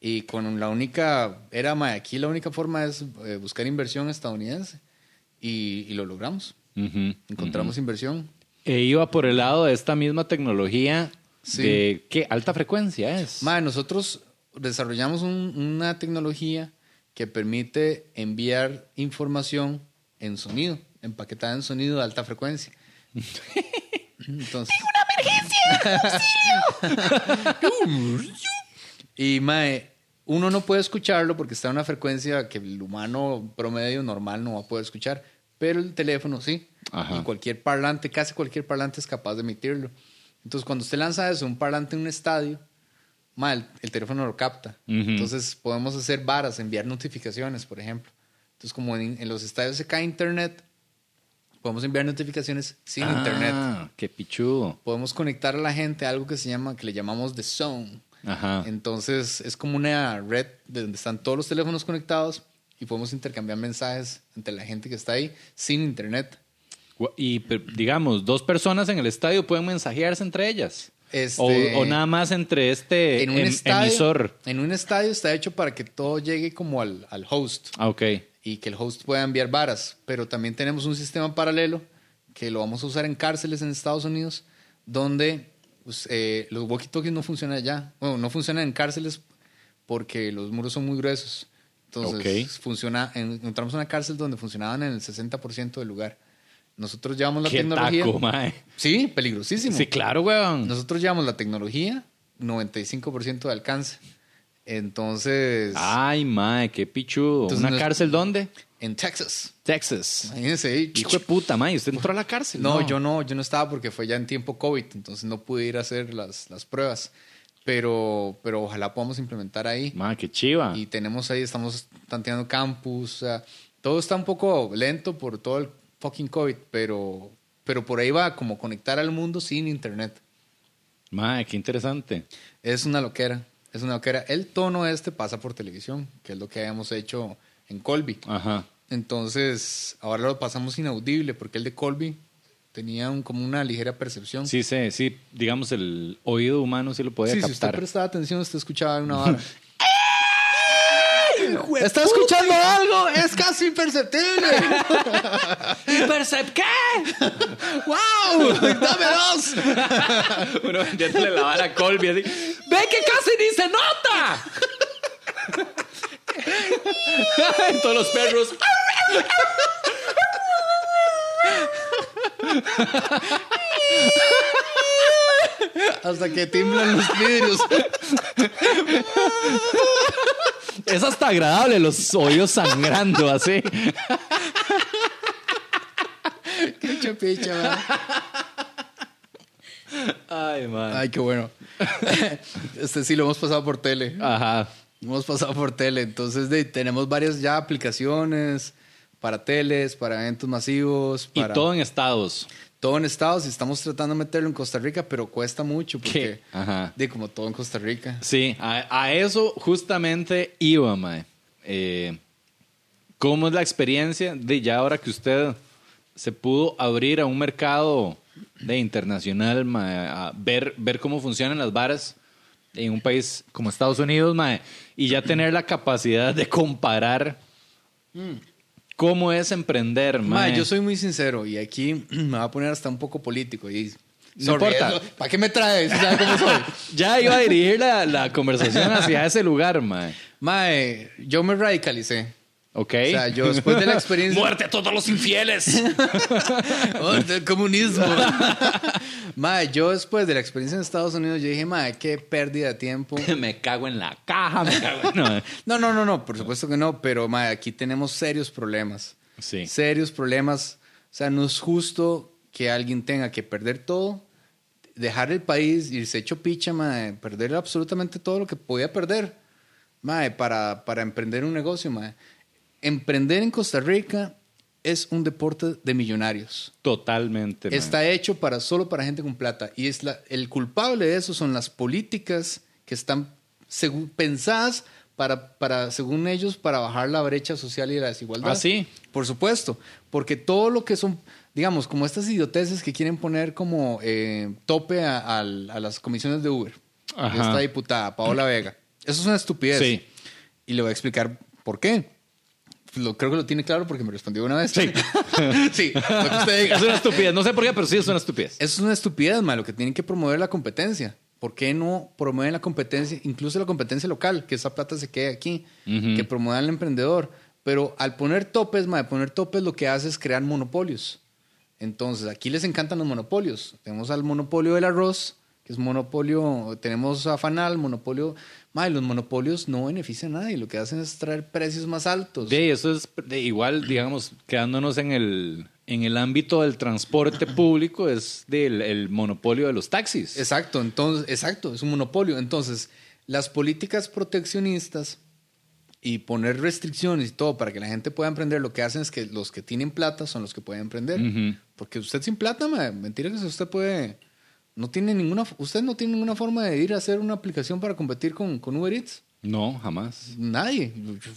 Y con la única, era, mae, aquí la única forma es eh, buscar inversión estadounidense. Y, y lo logramos. Encontramos inversión. E iba por el lado de esta misma tecnología Sí. de qué alta frecuencia es. Mae, nosotros desarrollamos un- una tecnología que permite enviar información en sonido, empaquetada en sonido de alta frecuencia. Entonces, y mae, uno no puede escucharlo porque está en una frecuencia que el humano promedio normal no va a poder escuchar, pero el teléfono sí. Ajá. Y cualquier parlante, casi cualquier parlante es capaz de emitirlo. Entonces, cuando usted lanza eso, un parlante en un estadio, mae, el, el teléfono lo capta. Ujú. Entonces, podemos hacer varas, enviar notificaciones, por ejemplo. Entonces, como en, en los estadios se cae internet, podemos enviar notificaciones sin Ah, internet. Qué pichudo. Podemos conectar a la gente a algo que se llama, que le llamamos The Zone. Ajá. Entonces es como una red de donde están todos los teléfonos conectados y podemos intercambiar mensajes entre la gente que está ahí sin internet. Y digamos, dos personas en el estadio pueden mensajearse entre ellas. Este- O, o nada más entre este En un, em- estadio, emisor. en un estadio está hecho para que todo llegue como al, al host Ah, ok. y que el host pueda enviar varas. Pero también tenemos un sistema paralelo que lo vamos a usar en cárceles en Estados Unidos, donde pues, eh, los walkie-talkies no funcionan allá. Bueno, no funcionan en cárceles porque los muros son muy gruesos. Entonces, Ok. funciona, en- encontramos una cárcel donde funcionaban en el 60% del lugar. Nosotros llevamos la Qué tecnología. taco, mae. Sí, peligrosísimo. Sí, claro, weón. Nosotros llevamos la tecnología, 95% de alcance. Entonces, Ay, mae, qué pichudo. Entonces, ¿Una cárcel dónde? en Texas, Texas. imagínense. Hijo de puta, mae. ¿Usted entró a la cárcel? No, yo no, yo no estaba porque fue ya en tiempo COVID, entonces no pude ir a hacer las, las pruebas. Pero, pero ojalá podamos implementar ahí. Mae, qué chiva. Y tenemos ahí, estamos tanteando campus. o sea, todo está un poco lento por todo el fucking COVID, pero, pero por ahí va como conectar al mundo sin internet. Mae, qué interesante. Es una loquera, es una loquera. El tono este pasa por televisión, que es lo que habíamos hecho en Colby. Ajá. Entonces, ahora lo pasamos inaudible porque el de Colby tenía un- como una ligera percepción. Sí, sí, sí. Digamos, el oído humano sí lo podía Sí, si usted captar. prestaba atención, usted escuchaba una vara. ¿Está escuchando algo? Es casi imperceptible. ¿Percep qué? ¡Wow! ¡Dame dos! Uno vendiéndole la vara a Colby así. ¡Ve que casi ni se nota! Todos los perros. Hasta que tiemblan los vidrios. Es hasta agradable los oídos sangrando así. ¡Qué chapicha, man. Ay, man. Ay, qué bueno. Este sí lo hemos pasado por tele. Ajá. Hemos pasado por tele. Entonces, de, tenemos varias ya aplicaciones para teles, para eventos masivos. Y Para... todo en estados. Todo en Estados y estamos tratando de meterlo en Costa Rica, pero cuesta mucho porque, de como todo en Costa Rica. Sí, a, a eso justamente iba, mae. Eh, ¿Cómo es la experiencia de ya ahora que usted se pudo abrir a un mercado de internacional, mae, a ver, ver cómo funcionan las varas en un país como Estados Unidos, mae, y ya tener la capacidad de comparar cómo es emprender, mae? Ma, yo soy muy sincero y aquí me va a poner hasta un poco político y No importa. ¿Para qué me traes? ¿Sabe cómo soy? Ya iba a dirigir la, la conversación hacia ese lugar, mae. Mae, yo me radicalicé. Ok. O sea, yo después de la experiencia... ¡Muerte a todos los infieles! Oh, del comunismo. Mae, yo después de la experiencia en Estados Unidos, yo dije, mae, qué pérdida de tiempo. me cago en la caja, me cago en... No. No, no, no, no, por supuesto que no, pero mae, aquí tenemos serios problemas. Sí. Serios problemas. O sea, no es justo que alguien tenga que perder todo, dejar el país, irse hecho picha, mae, perder absolutamente todo lo que podía perder, mae, para, para emprender un negocio, mae. Emprender en Costa Rica es un deporte de millonarios. Totalmente. Está hecho para solo para gente con plata. Y es la, el culpable de eso son las políticas que están segu- pensadas para, para, según ellos, para bajar la brecha social y la desigualdad. Ah, sí. Por supuesto. Porque todo lo que son, digamos, como estas idioteces que quieren poner como eh, tope a, las comisiones de Uber. Ajá. Esta diputada, Paola Vega. Eso es una estupidez. Sí. Y le voy a explicar por qué. Lo, creo que lo tiene claro porque me respondió una vez. Sí. sí, lo que usted diga. Es una estupidez. No sé por qué, pero sí es una estupidez. Es una estupidez, malo, que tienen que promover la competencia. ¿Por qué no promueven la competencia, incluso la competencia local, que esa plata se quede aquí, que promuevan al emprendedor? Pero al poner topes, mae, poner topes lo que hace es crear monopolios. Entonces, aquí les encantan los monopolios. Tenemos al monopolio del arroz, que es monopolio, tenemos a Fanal, monopolio. Mae, los monopolios no benefician a nadie, lo que hacen es traer precios más altos. De eso es de igual, digamos, quedándonos en el, en el ámbito del transporte público, es del el monopolio de los taxis. Exacto, entonces, exacto, es un monopolio. Entonces, las políticas proteccionistas y poner restricciones y todo para que la gente pueda emprender, lo que hacen es que los que tienen plata son los que pueden emprender. Ujú. Porque usted sin plata, ma, mentira que usted puede, no tiene ninguna, usted no tiene ninguna forma de ir a hacer una aplicación para competir con, con Uber Eats. No, jamás. Nadie,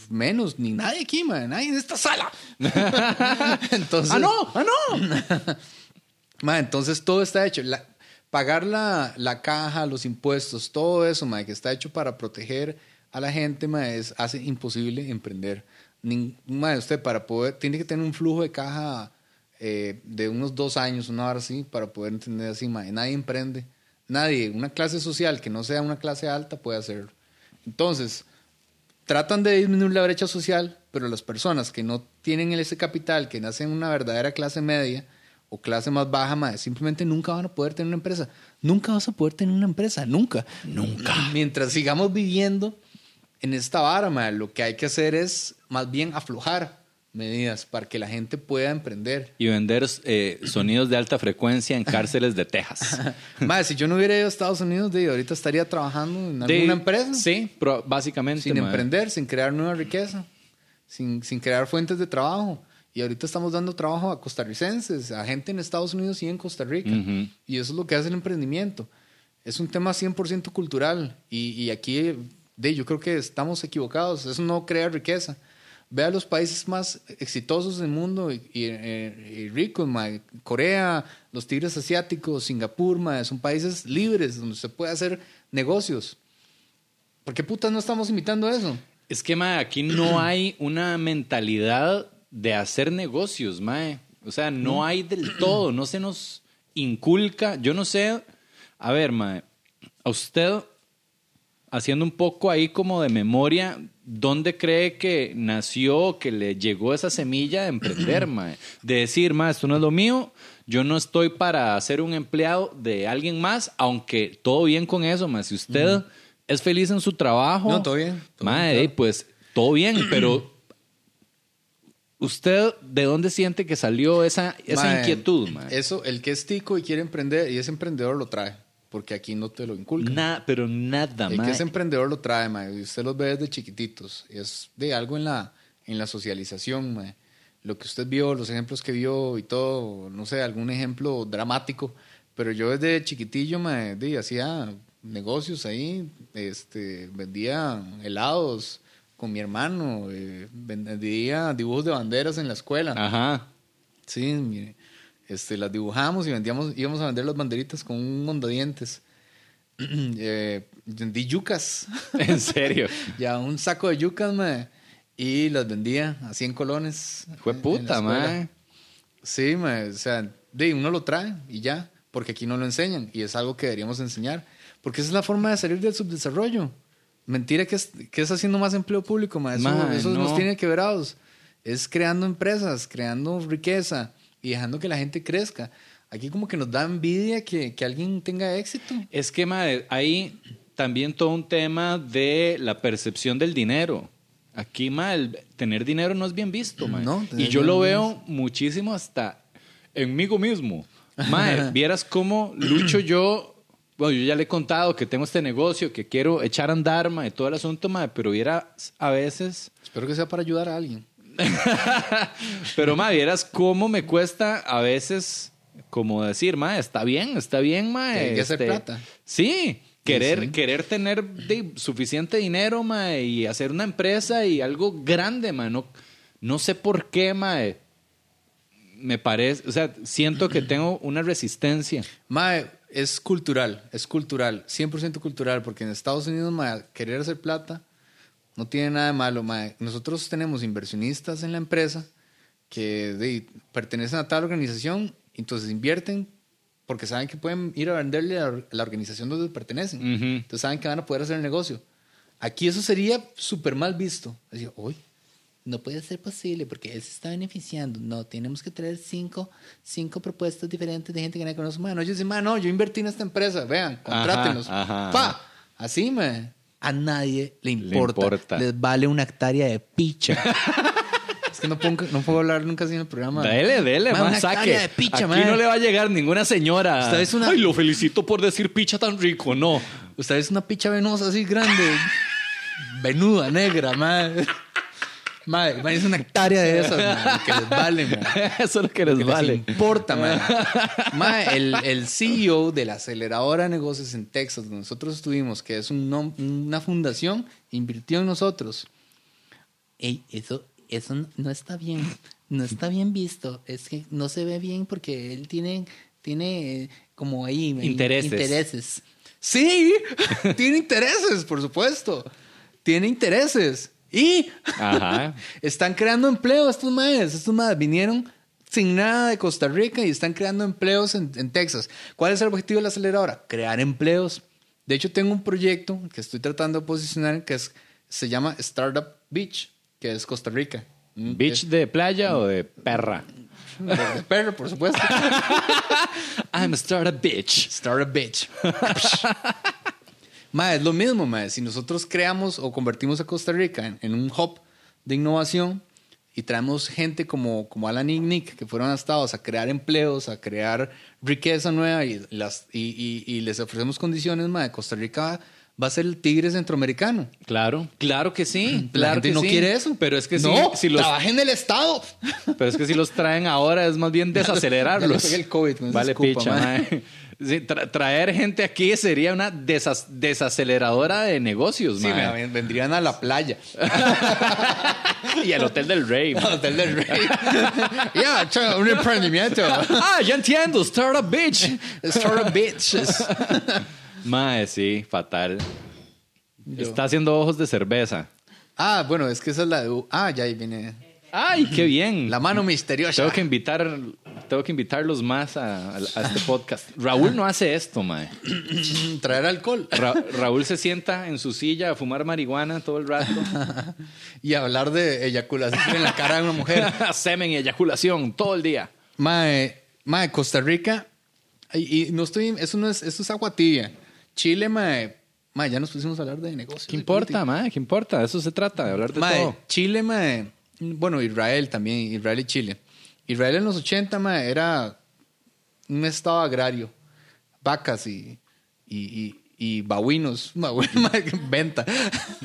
menos, ni nadie aquí, ma, nadie en esta sala. entonces, ¡Ah, no! ¡Ah, no! Entonces todo está hecho. La- pagar la, la caja, los impuestos, todo eso, ma, que está hecho para proteger a la gente, ma, es, hace imposible emprender. Nin- ma, usted para poder, tiene que tener un flujo de caja eh, de unos dos años, una hora así, para poder entender así, ma. Nadie emprende. Nadie, una clase social que no sea una clase alta puede hacerlo. Entonces, tratan de disminuir la brecha social, pero las personas que no tienen ese capital, que nacen en una verdadera clase media o clase más baja, mae, simplemente nunca van a poder tener una empresa. Nunca vas a poder tener una empresa, nunca. Nunca. Mientras sigamos viviendo en esta vara, mae, lo que hay que hacer es más bien aflojar medidas para que la gente pueda emprender. Y vender eh, sonidos de alta frecuencia en cárceles de Texas. Mae, si yo no hubiera ido a Estados Unidos, de, ahorita estaría trabajando en De- alguna empresa. Sí, pro- básicamente. sin mae. emprender, sin crear nueva riqueza, sin, sin crear fuentes de trabajo. Y ahorita estamos dando trabajo a costarricenses, a gente en Estados Unidos y en Costa Rica. Ujú. Y eso es lo que hace el emprendimiento. Es un tema 100% cultural. Y, y aquí, de, yo creo que estamos equivocados. Eso no crea riqueza. Vea los países más exitosos del mundo y, y- y ricos, mae. Corea, los tigres asiáticos, Singapur, mae, son países libres donde se puede hacer negocios. ¿Por qué putas no estamos imitando eso? Es que, mae, aquí no hay una mentalidad de hacer negocios, mae. O sea, no hay del todo, no se nos inculca. Yo no sé, a ver, mae, a usted, haciendo un poco ahí como de memoria, ¿dónde cree que nació, que le llegó esa semilla de emprender, mae? De decir, mae, esto no es lo mío, yo no estoy para ser un empleado de alguien más, aunque todo bien con eso, mae. Si usted es feliz en su trabajo, No, todo bien, todo Mae, bien, claro. pues todo bien, pero ¿usted de dónde siente que salió esa, esa Mae, inquietud? mae? Eso, el que es tico y quiere emprender y es emprendedor lo trae, porque aquí no te lo inculcan. Nada, pero nada, el mae. que es emprendedor lo trae, mae, y usted los ve desde chiquititos. Es de algo en la, en la socialización, mae. Lo que usted vio, los ejemplos que vio y todo, no sé, algún ejemplo dramático. Pero yo desde chiquitillo, mae, de, hacía negocios ahí, este, vendía helados con mi hermano, eh, vendía dibujos de banderas en la escuela. Ajá. Sí, mire, este, las dibujamos y vendíamos, íbamos a vender las banderitas con un mondadientes. eh, vendí yucas, En serio. ya un saco de yucas, mae, y las vendía a 100 colones. Fue puta, mae. Sí, mae, o sea, de, uno lo trae y ya, porque aquí no lo enseñan y es algo que deberíamos enseñar, porque esa es la forma de salir del subdesarrollo. Mentira que es, que es haciendo más empleo público, mae. Eso, Mae, eso no. nos tiene quebrados. es creando empresas, creando riqueza y dejando que la gente crezca. Aquí como que nos da envidia que, que alguien tenga éxito. Es que, madre, hay también todo un tema de la percepción del dinero. Aquí, madre, tener dinero no es bien visto, madre. No, y yo lo veo muchísimo hasta en mí mismo. Madre, vieras cómo lucho yo. Bueno, yo ya le he contado que tengo este negocio, que quiero echar a andar, madre, todo el asunto, madre, pero vieras a veces Espero que sea para ayudar a alguien. Pero, ma, vieras cómo me cuesta a veces, como decir, ma, está bien, está bien, ma. Que hay que hacer plata. Sí, querer, sí. querer tener de- suficiente dinero, ma, y hacer una empresa y algo grande, ma. No, no sé por qué, ma. Me parece, o sea, siento que tengo una resistencia. Mae, es cultural, es cultural, 100% cultural, porque en Estados Unidos, mae, querer hacer plata no tiene nada de malo, mae. Nosotros tenemos inversionistas en la empresa que de, pertenecen a tal organización, entonces invierten porque saben que pueden ir a venderle a la organización donde pertenecen. Ujú. Entonces saben que van a poder hacer el negocio. Aquí eso sería súper mal visto. Así, hoy no puede ser posible porque él se está beneficiando. No, tenemos que traer cinco, cinco propuestas diferentes de gente que no conoce. Mano, yo dice, no, yo invertí en esta empresa. Vean, contrátenos. ajá, Pa. ajá. Así, man. A nadie le importa. importa. Les vale una hectárea de picha. es que no puedo, no puedo hablar nunca así en el programa. Dele, dele, Man, man, una saque. hectárea de picha, Aquí man. no le va a llegar ninguna señora. Usted es una- Ay, lo felicito por decir picha tan rico. No. Usted es una picha venosa así grande. Venuda, negra, madre. Madre, es una hectárea de esas, man, que les vale, man. Eso es lo que les que vale. les importa, man. Man, el, el CEO de la aceleradora de negocios en Texas, donde nosotros estuvimos, que es un nom- una fundación, invirtió en nosotros. Ey, eso, eso no- está bien. No está bien visto. Es que no se ve bien porque él tiene, tiene eh, como ahí, Intereses. intereses. Sí, tiene intereses, por supuesto. Tiene intereses. Y Ajá. están creando empleo estos madres. Estos madres vinieron sin nada de Costa Rica y están creando empleos en, en Texas. ¿Cuál es el objetivo de la aceleradora? Crear empleos. De hecho, tengo un proyecto que estoy tratando de posicionar que es, se llama Startup Beach, que es Costa Rica. Mm, ¿Beach de playa o de perra? De, de perro, por supuesto. I'm a startup bitch. Startup Beach. Ma, es lo mismo, ma. Si nosotros creamos o convertimos a Costa Rica en, en un hub de innovación y traemos gente como, como Alan y Nick, que fueron a Estados a crear empleos, a crear riqueza nueva y, las, y, y- y les ofrecemos condiciones, ma, Costa Rica va a ser el tigre centroamericano. Claro, claro que sí. La Claro gente que no sí. quiere eso. Pero es que no, si, si los, trabajen en el Estado. pero es que si los traen ahora es más bien desacelerarlos. Ya el COVID Vale, escupa, picha, mae. mae. Sí, tra- traer gente aquí sería una desas- desaceleradora de negocios, Sí, mae. vendrían a la playa. y el Hotel del Rey. Al Hotel del Rey. ya, cha, un emprendimiento. ah, ya entiendo, Startup Bitch. Startup Bitches. Mae, sí, fatal. Yo. Está haciendo ojos de cerveza. Ah, bueno, es que esa es la de... Ah, ya ahí viene. Ay, qué bien. La mano misteriosa. Tengo que invitar, tengo que invitarlos más a, a- a este podcast. Raúl no hace esto, mae. Traer alcohol. Ra- Raúl se sienta en su silla a fumar marihuana todo el rato. y hablar de eyaculación en la cara de una mujer. Semen y eyaculación todo el día. Mae, mae, Costa Rica... Y, y no estoy... Eso no es... Eso es agua tibia. Chile, mae... Mae, ya nos pusimos a hablar de negocios. ¿Qué importa, mae? ¿Qué importa? De eso se trata, de hablar de Mae, todo. Chile, mae. Bueno, Israel también, Israel y Chile. Israel en los 80, mae, era un estado agrario. Vacas y, y, y, y babuinos. Venta.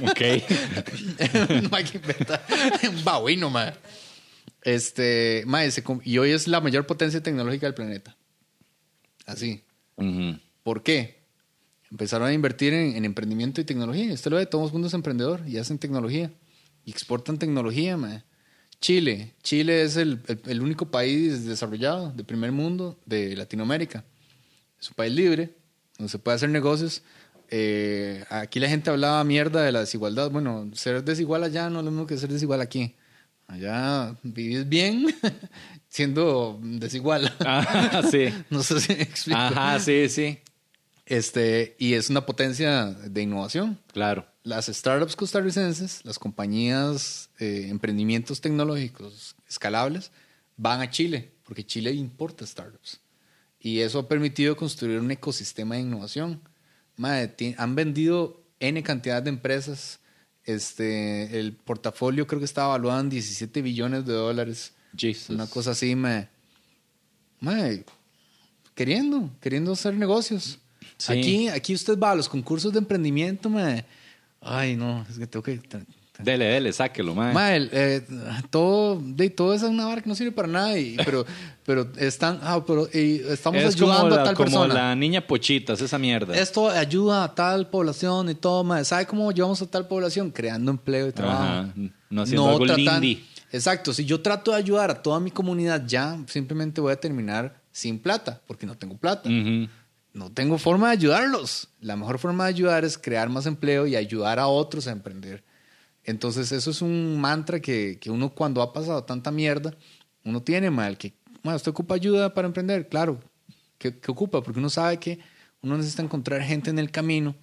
Ok. que venta. Un babuino, mae. Este, com- y hoy es la mayor potencia tecnológica del planeta. Así. ¿Por qué? Empezaron a invertir en, en emprendimiento y tecnología. Usted lo ve, todo el mundo es emprendedor y hacen tecnología. Y exportan tecnología, mae. Chile. Chile es el, el- el único país desarrollado de primer mundo de Latinoamérica. Es un país libre, donde se puede hacer negocios. Eh, aquí la gente hablaba mierda de la desigualdad. Bueno, ser desigual allá no es lo mismo que ser desigual aquí. Allá vivís bien siendo desigual. Ajá, sí. no sé si me explico. Ajá, sí, sí. Este, y es una potencia de innovación. Claro. Las startups costarricenses, las compañías, eh, emprendimientos tecnológicos escalables, van a Chile, porque Chile importa startups. Y eso ha permitido construir un ecosistema de innovación. Madre, han vendido N cantidad de empresas. Este, el portafolio creo que está evaluado en 17 billones de dólares. Jesus. Una cosa así, mae. Mae, queriendo, queriendo hacer negocios. Sí. Aquí, aquí usted va a los concursos de emprendimiento, mae. Ay, no, es que tengo que... Dele, dele, sáquelo, mae. Mae, eh, todo, de todo es una vara que no sirve para nada, y- pero, pero están, ah, pero estamos es ayudando la, a tal como persona. la niña pochitas, esa mierda. Esto ayuda a tal población y todo, mae. ¿Sabe cómo llevamos a tal población? Creando empleo y trabajo. Ajá, no haciendo algo tratan- lindy. Exacto, si yo trato de ayudar a toda mi comunidad ya, simplemente voy a terminar sin plata, porque no tengo plata. Ujú. No tengo forma de ayudarlos. La mejor forma de ayudar es crear más empleo y ayudar a otros a emprender. Entonces, eso es un mantra que, que uno cuando ha pasado tanta mierda, uno tiene mal, que, bueno, usted ocupa ayuda para emprender, claro, que, que ocupa, porque uno sabe que uno necesita encontrar gente en el camino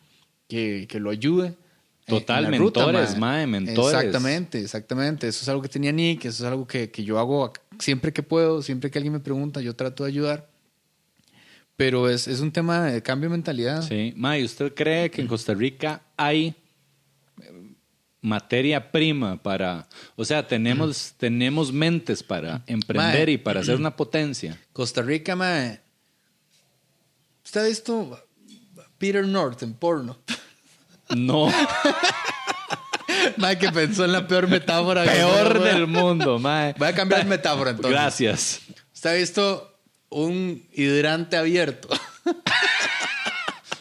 que, que lo ayude. Total, en ruta, mentores, mae. mae, mentores. Exactamente, exactamente. Eso es algo que tenía Nick, eso es algo que, que yo hago siempre que puedo, siempre que alguien me pregunta, yo trato de ayudar. Pero es, es un tema de cambio de mentalidad. Sí. Mae, ¿usted cree que en Costa Rica hay eh, materia prima para... O sea, tenemos, tenemos mentes para emprender Mae. y para ser una potencia? Costa Rica, mae. ¿Usted ha visto Peter North en porno? No, mae, que pensó en la peor metáfora. peor Mae. del mundo, mae. Voy a cambiar de metáfora entonces. Gracias. ¿Usted ha visto un hidrante abierto?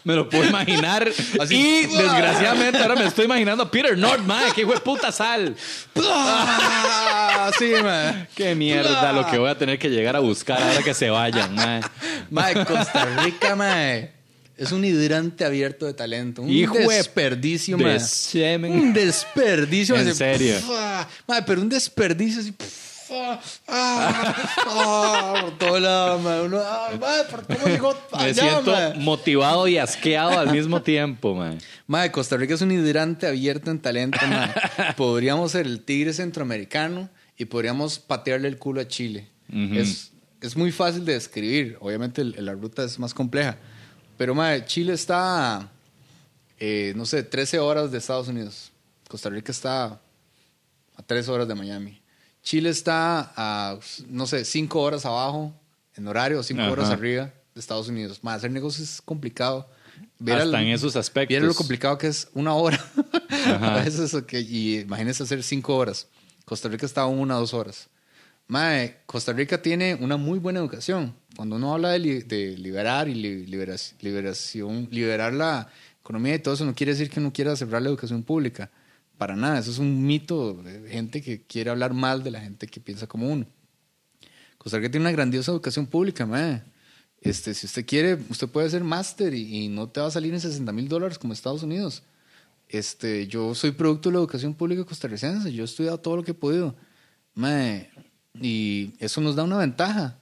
Me lo puedo imaginar. Así. y desgraciadamente ahora me estoy imaginando a Peter North, mae. ¡Qué hijo de puta sal! Sí, mae. ¡Qué mierda lo que voy a tener que llegar a buscar ahora que se vayan, mae! Mae, Costa Rica, mae. Es un hidrante abierto de talento. Un Hijo de- desperdicio, de. Un desperdicio. En serio. mae, pero un desperdicio así. Ah, ah, ah, por todo lado, mae. Uno, ah, mae, ¿por cómo llegó Me siento motivado y asqueado al mismo tiempo, mae. Mae, Costa Rica es un hidrante abierto en talento. Podríamos ser el tigre centroamericano y podríamos patearle el culo a Chile. Ujú. es, es muy fácil de describir. Obviamente el- la ruta es más compleja. Pero, mae, Chile está, eh, no sé, 13 horas de Estados Unidos. Costa Rica está a 3 horas de Miami. Chile está a, no sé, 5 horas abajo en horario, 5 Ajá. horas arriba de Estados Unidos. Hacer negocios es complicado. Hasta al- en esos aspectos. Viera lo complicado que es una hora. A veces, ok, y imagínense hacer cinco horas. Costa Rica está a una o dos horas. Mae, Costa Rica tiene una muy buena educación. Cuando uno habla de, li- de liberar y li- liberac- liberación, liberar la economía y todo eso, no quiere decir que uno quiera cerrar la educación pública. Para nada, eso es un mito de gente que quiere hablar mal de la gente que piensa como uno. Costa Rica tiene una grandiosa educación pública, mae. Este, si usted quiere, usted puede hacer máster y, no te va a salir en 60 mil dólares como Estados Unidos. Este, yo soy producto de la educación pública costarricense. Yo he estudiado todo lo que he podido. Mae, y eso nos da una ventaja.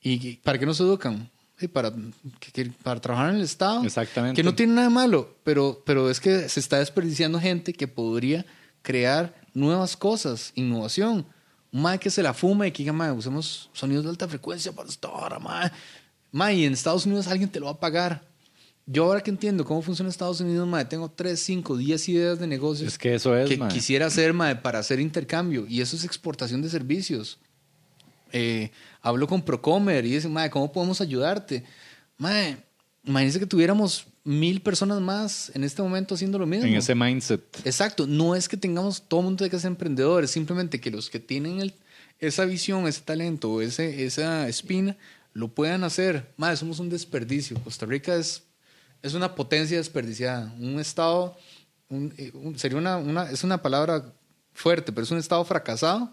¿Y para qué nos educan? Para, que- que- para trabajar en el Estado. Exactamente. Que no tiene nada de malo, pero, pero es que se está desperdiciando gente que podría crear nuevas cosas, innovación. Un mae que se la fuma y que diga, mae, usemos sonidos de alta frecuencia para esta hora, mae. Mae, y en Estados Unidos alguien te lo va a pagar. Yo ahora que entiendo cómo funciona Estados Unidos, mae, tengo 3, 5, 10 ideas de negocios Es que eso es, que mae. quisiera hacer, mae, para hacer intercambio. Y eso es exportación de servicios. Eh, hablo con Procomer y dicen, mae, ¿cómo podemos ayudarte? Mae, imagínense que tuviéramos mil personas más en este momento haciendo lo mismo. En ese mindset. Exacto, no es que tengamos todo el mundo de que ser emprendedores, simplemente que los que tienen el- esa visión, ese talento, ese, esa espina, lo puedan hacer. Madre, somos un desperdicio. Costa Rica es, es una potencia desperdiciada. Un estado, un- eh, un- sería una, una, es una palabra fuerte, pero es un estado fracasado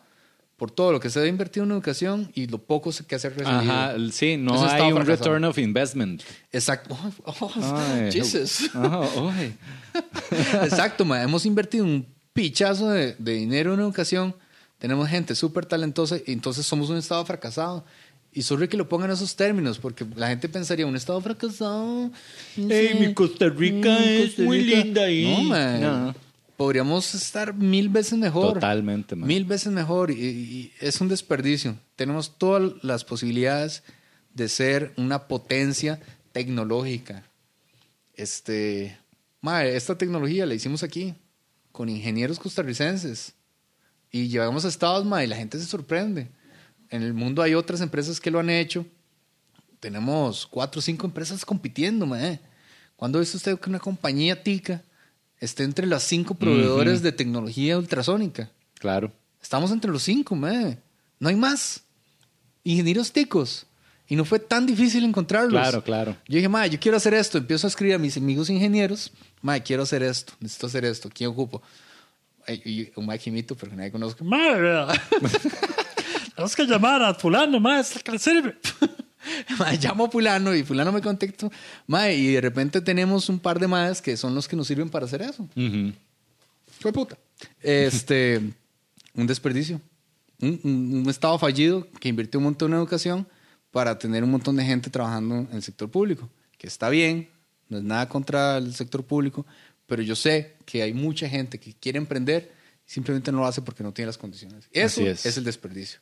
por todo lo que se ha invertido en educación y lo poco que hace recibido. Ajá, sí, no un hay un fracasado. return of investment. Exacto. Oh, oh, Ay, Jesus. Exacto, ma. hemos invertido un pichazo de, de dinero en educación, tenemos gente súper talentosa y entonces somos un estado fracasado. Y sorry que lo pongan en esos términos, porque la gente pensaría, un estado fracasado. no Ey, mi Costa Rica mm, es Costa muy Rica". linda ahí. No, man. No. Podríamos estar mil veces mejor. Totalmente, man. Mil veces mejor. Y, y es un desperdicio. Tenemos todas las posibilidades de ser una potencia tecnológica. Este, mae, esta tecnología la hicimos aquí con ingenieros costarricenses y llevamos a estados, mae, y la gente se sorprende. En el mundo hay otras empresas que lo han hecho. Tenemos cuatro o cinco empresas compitiendo, mae. ¿Cuándo ha visto usted que una compañía tica esté entre las cinco proveedores de tecnología ultrasónica? Claro. Estamos entre los cinco, mae. No hay más. Ingenieros ticos. Y no fue tan difícil encontrarlos. Claro, claro. Yo dije, mae, yo quiero hacer esto. Empiezo a escribir a mis amigos ingenieros. Mae, quiero hacer esto. Necesito hacer esto. ¿Quién ocupo? Y un mae que imito, pero que nadie conozco. Madre, tenemos que llamar a fulano, más que le sirve. Mae, llamo a fulano y fulano me contactó. Mae, y de repente tenemos un par de maes que son los que nos sirven para hacer eso. Ujú. Fue puta. Este, un desperdicio. Un, un- un estado fallido que invirtió un montón en educación para tener un montón de gente trabajando en el sector público. Que está bien, no es nada contra el sector público, pero yo sé que hay mucha gente que quiere emprender y simplemente no lo hace porque no tiene las condiciones. Eso es. es. el desperdicio.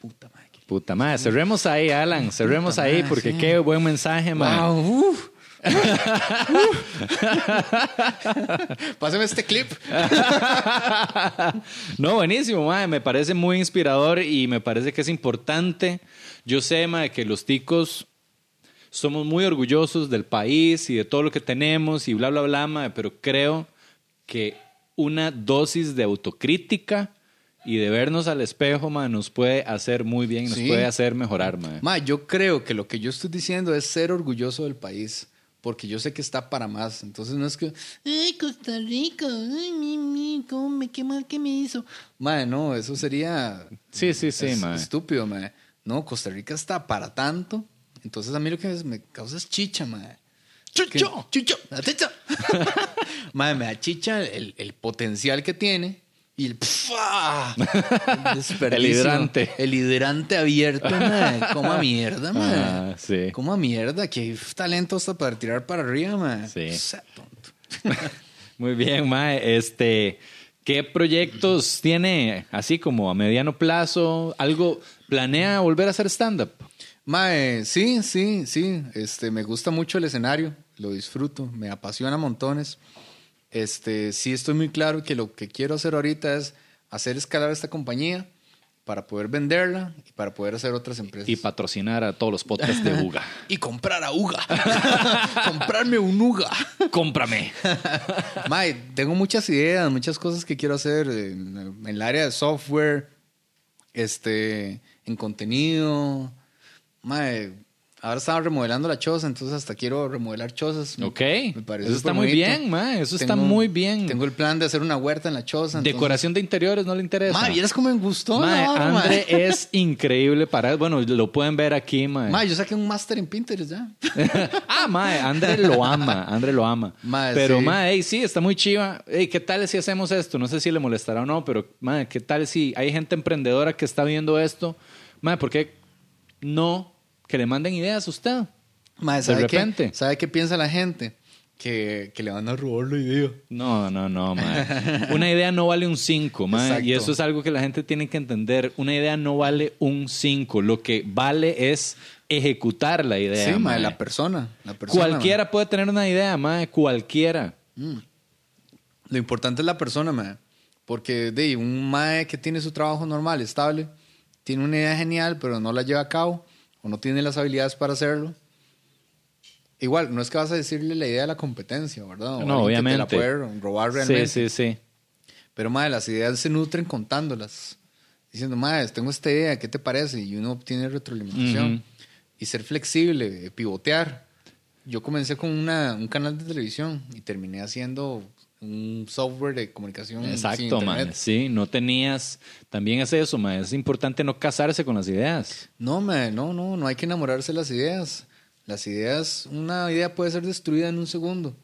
Puta madre. Puta madre, cerremos ahí, Alan, cerremos Puta ahí, madre, porque sí. qué buen mensaje, man. Wow, uf. Pásame este clip. no, buenísimo, mae. Me parece muy inspirador y me parece que es importante. Yo sé, mae, que los ticos somos muy orgullosos del país y de todo lo que tenemos y bla, bla, bla, mae, pero creo que una dosis de autocrítica y de vernos al espejo, mae, nos puede hacer muy bien, nos Sí. puede hacer mejorar, mae. Ma, yo creo que lo que yo estoy diciendo es ser orgulloso del país, porque yo sé que está para más. Entonces no es que, ay, Costa Rica, ay, mi, mi, cómo me, qué mal que me hizo. Ma, no, eso sería Sí, sí, sí, es- mae. estúpido, ma. No, Costa Rica está para tanto. Entonces a mí lo que me causa es chicha, ma. ¡Chucho! Que- Chucho, chicha. ma, me da chicha el, el potencial que tiene. Y el. El hidrante. El hidrante abierto, ma. Como a mierda, ma. Ah, sí. Como a mierda, que hay talento hasta para tirar para arriba, ma. Sí. Sea tonto. Muy bien, Mae. Este, ¿qué proyectos tiene así como a mediano plazo? ¿Algo planea volver a hacer stand-up? Mae, sí, sí, sí. Este, me gusta mucho el escenario, lo disfruto, me apasiona montones. Este, sí estoy muy claro que lo que quiero hacer ahorita es hacer escalar esta compañía para poder venderla y para poder hacer otras empresas. Y patrocinar a todos los podcasts de Uga. Y comprar a Uga. Comprarme un Uga. ¡Cómprame! Mae, tengo muchas ideas, muchas cosas que quiero hacer en, en el área de software, este, en contenido. Mae, ahora estaba remodelando la choza, entonces hasta quiero remodelar chozas. Ok. me parece Eso está muy bonito. bien, mae. Eso está muy bien. Tengo el plan de hacer una huerta en la choza. entonces- Decoración de interiores no le interesa. Mae, ¿vieras cómo me gustó? Vara, mae? Andre es increíble para Bueno, lo pueden ver aquí, mae. Mae, yo saqué un máster en Pinterest ya. ah, mae, Andre lo ama, Andre lo ama. Mae, pero, sí. mae, ey, sí, está muy chiva. Ey, ¿qué tal si hacemos esto? No sé si le molestará o no, pero, mae, ¿qué tal si hay gente emprendedora que está viendo esto? Mae, ¿por qué no que le manden ideas a usted? Mae, De ¿sabe qué? repente. ¿Sabe qué piensa la gente? Que, que le van a robar la idea. No, no, no, mae. Una idea no vale un 5, mae. Exacto. Y eso es algo que la gente tiene que entender. Una idea no vale un 5. Lo que vale es ejecutar la idea. sí, mae. la persona. La persona Cualquiera puede tener una idea, mae. Cualquiera. Lo importante es la persona, mae. Porque de un mae que tiene su trabajo normal, estable, tiene una idea genial, pero no la lleva a cabo o no tiene las habilidades para hacerlo. Igual, no es que vas a decirle la idea de la competencia, ¿verdad? O No, alguien que te la obviamente. puede robar realmente. Sí, sí, sí. Pero, mae, las ideas se nutren contándolas. Diciendo, mae, tengo esta idea, ¿qué te parece? Y uno obtiene retroalimentación. Y ser flexible, pivotear. Yo comencé con una, un canal de televisión y terminé haciendo un software de comunicación. Exacto, mae. Sí, no tenías. También es eso, mae. Es importante no casarse con las ideas. No, mae, no, no, no hay que enamorarse de las ideas. Las ideas, una idea puede ser destruida en un segundo,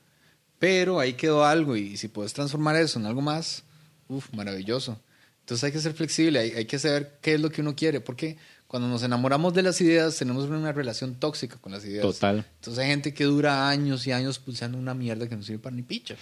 pero ahí quedó algo y si puedes transformar eso en algo más, uff, maravilloso. Entonces hay que ser flexible, hay, hay que saber qué es lo que uno quiere, porque cuando nos enamoramos de las ideas, tenemos una relación tóxica con las ideas. Total. Entonces hay gente que dura años y años pulsando una mierda que no sirve para ni picha.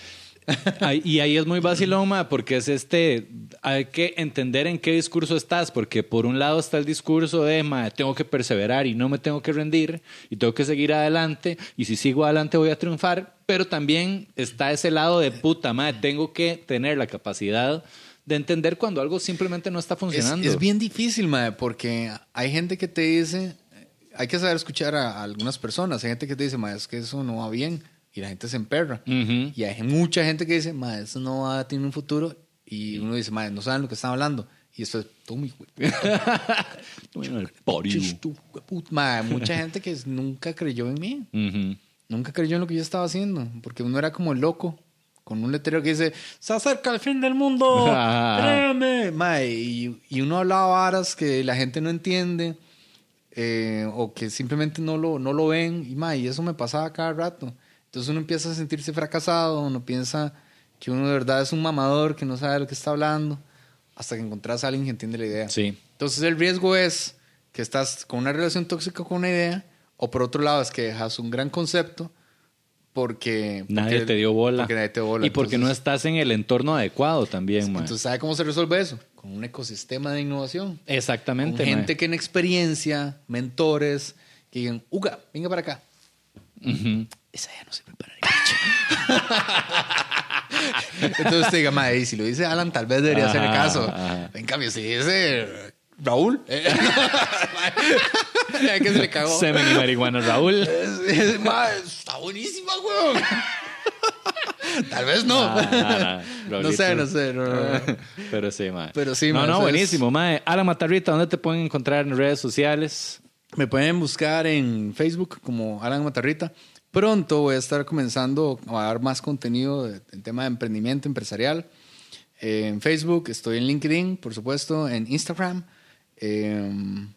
Y ahí es muy vacilón, ma, porque es este, hay que entender en qué discurso estás, porque por un lado está el discurso de, ma, tengo que perseverar y no me tengo que rendir y tengo que seguir adelante y si sigo adelante voy a triunfar, pero también está ese lado de puta, ma, tengo que tener la capacidad de entender cuando algo simplemente no está Es, funcionando. es bien difícil, mae, porque hay gente que te dice, hay que saber escuchar a, a algunas personas. Hay gente que te dice, mae, es que eso no va bien. Y la gente se emperra. Ujú. Y hay mucha gente que dice, mae, eso no va a tener un futuro. Y uno dice, mae, no saben lo que están hablando. Y esto es, tú, mi mucha gente que nunca creyó en mí. Ujú. Nunca creyó en lo que yo estaba haciendo. Porque uno era como el loco. Con un letrero que dice, Se acerca el fin del mundo. Créeme. Mae, y, y uno hablaba varas que la gente no entiende eh, o que simplemente no lo, no lo ven. Y, mae, y eso me pasaba cada rato. Entonces uno empieza a sentirse fracasado, uno piensa que uno de verdad es un mamador, que no sabe de lo que está hablando, hasta que encontrás a alguien que entiende la idea. Sí. Entonces el riesgo es que estás con una relación tóxica con una idea, o por otro lado es que dejas un gran concepto porque... Nadie porque- te dio bola. Porque nadie te bola. Y porque no estás en el entorno adecuado también, ma. entonces, ¿sabe cómo se resuelve eso? Con un ecosistema de innovación. Exactamente, Con gente que en experiencia, mentores, que digan, Uga, venga para acá. Esa ya no sirve para ni picha. Entonces te diga, madre, si lo dice Alan, tal vez debería hacerle Ajá, caso. ajá. En cambio, si dice Raúl, eh, que se le cagó. Semen y marihuana, Raúl. Es- es- madre, está buenísima, weón. Tal vez no. No sé, no sé. no, no, no. Pero sí, mae. Pero sí, No, no, buenísimo, mae. Alan Matarrita, ¿dónde te pueden encontrar en redes sociales? Me pueden buscar en Facebook como Alan Matarrita. Pronto voy a estar comenzando a dar más contenido en tema de emprendimiento empresarial. Eh, en Facebook, estoy en LinkedIn, por supuesto, en Instagram. eh,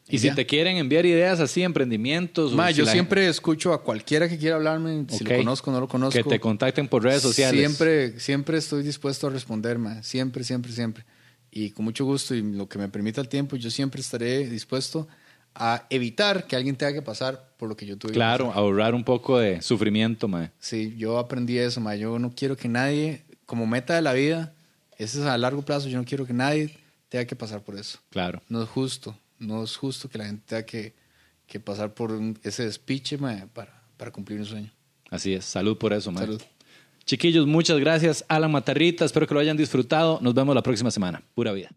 Y si te quieren enviar ideas así, emprendimientos. Ma, si yo la- siempre escucho a cualquiera que quiera hablarme, si lo conozco o no lo conozco. Que te contacten por redes sociales. Siempre, siempre estoy dispuesto a responder, ma. Siempre, siempre, siempre. Y con mucho gusto y lo que me permita el tiempo, yo siempre estaré dispuesto a evitar que alguien tenga que pasar por lo que yo tuve. que Claro, pasar. ahorrar un poco de sufrimiento, mae. Sí, yo aprendí eso, ma. Yo no quiero que nadie, como meta de la vida, ese es a largo plazo, yo no quiero que nadie tenga que pasar por eso. Claro. No es justo. No es justo que la gente tenga que, que pasar por ese despiche, ma, para, para cumplir un sueño. Así es. Salud por eso, mae. Salud. Chiquillos, muchas gracias. Alan Matarrita, espero que lo hayan disfrutado. Nos vemos la próxima semana. Pura vida.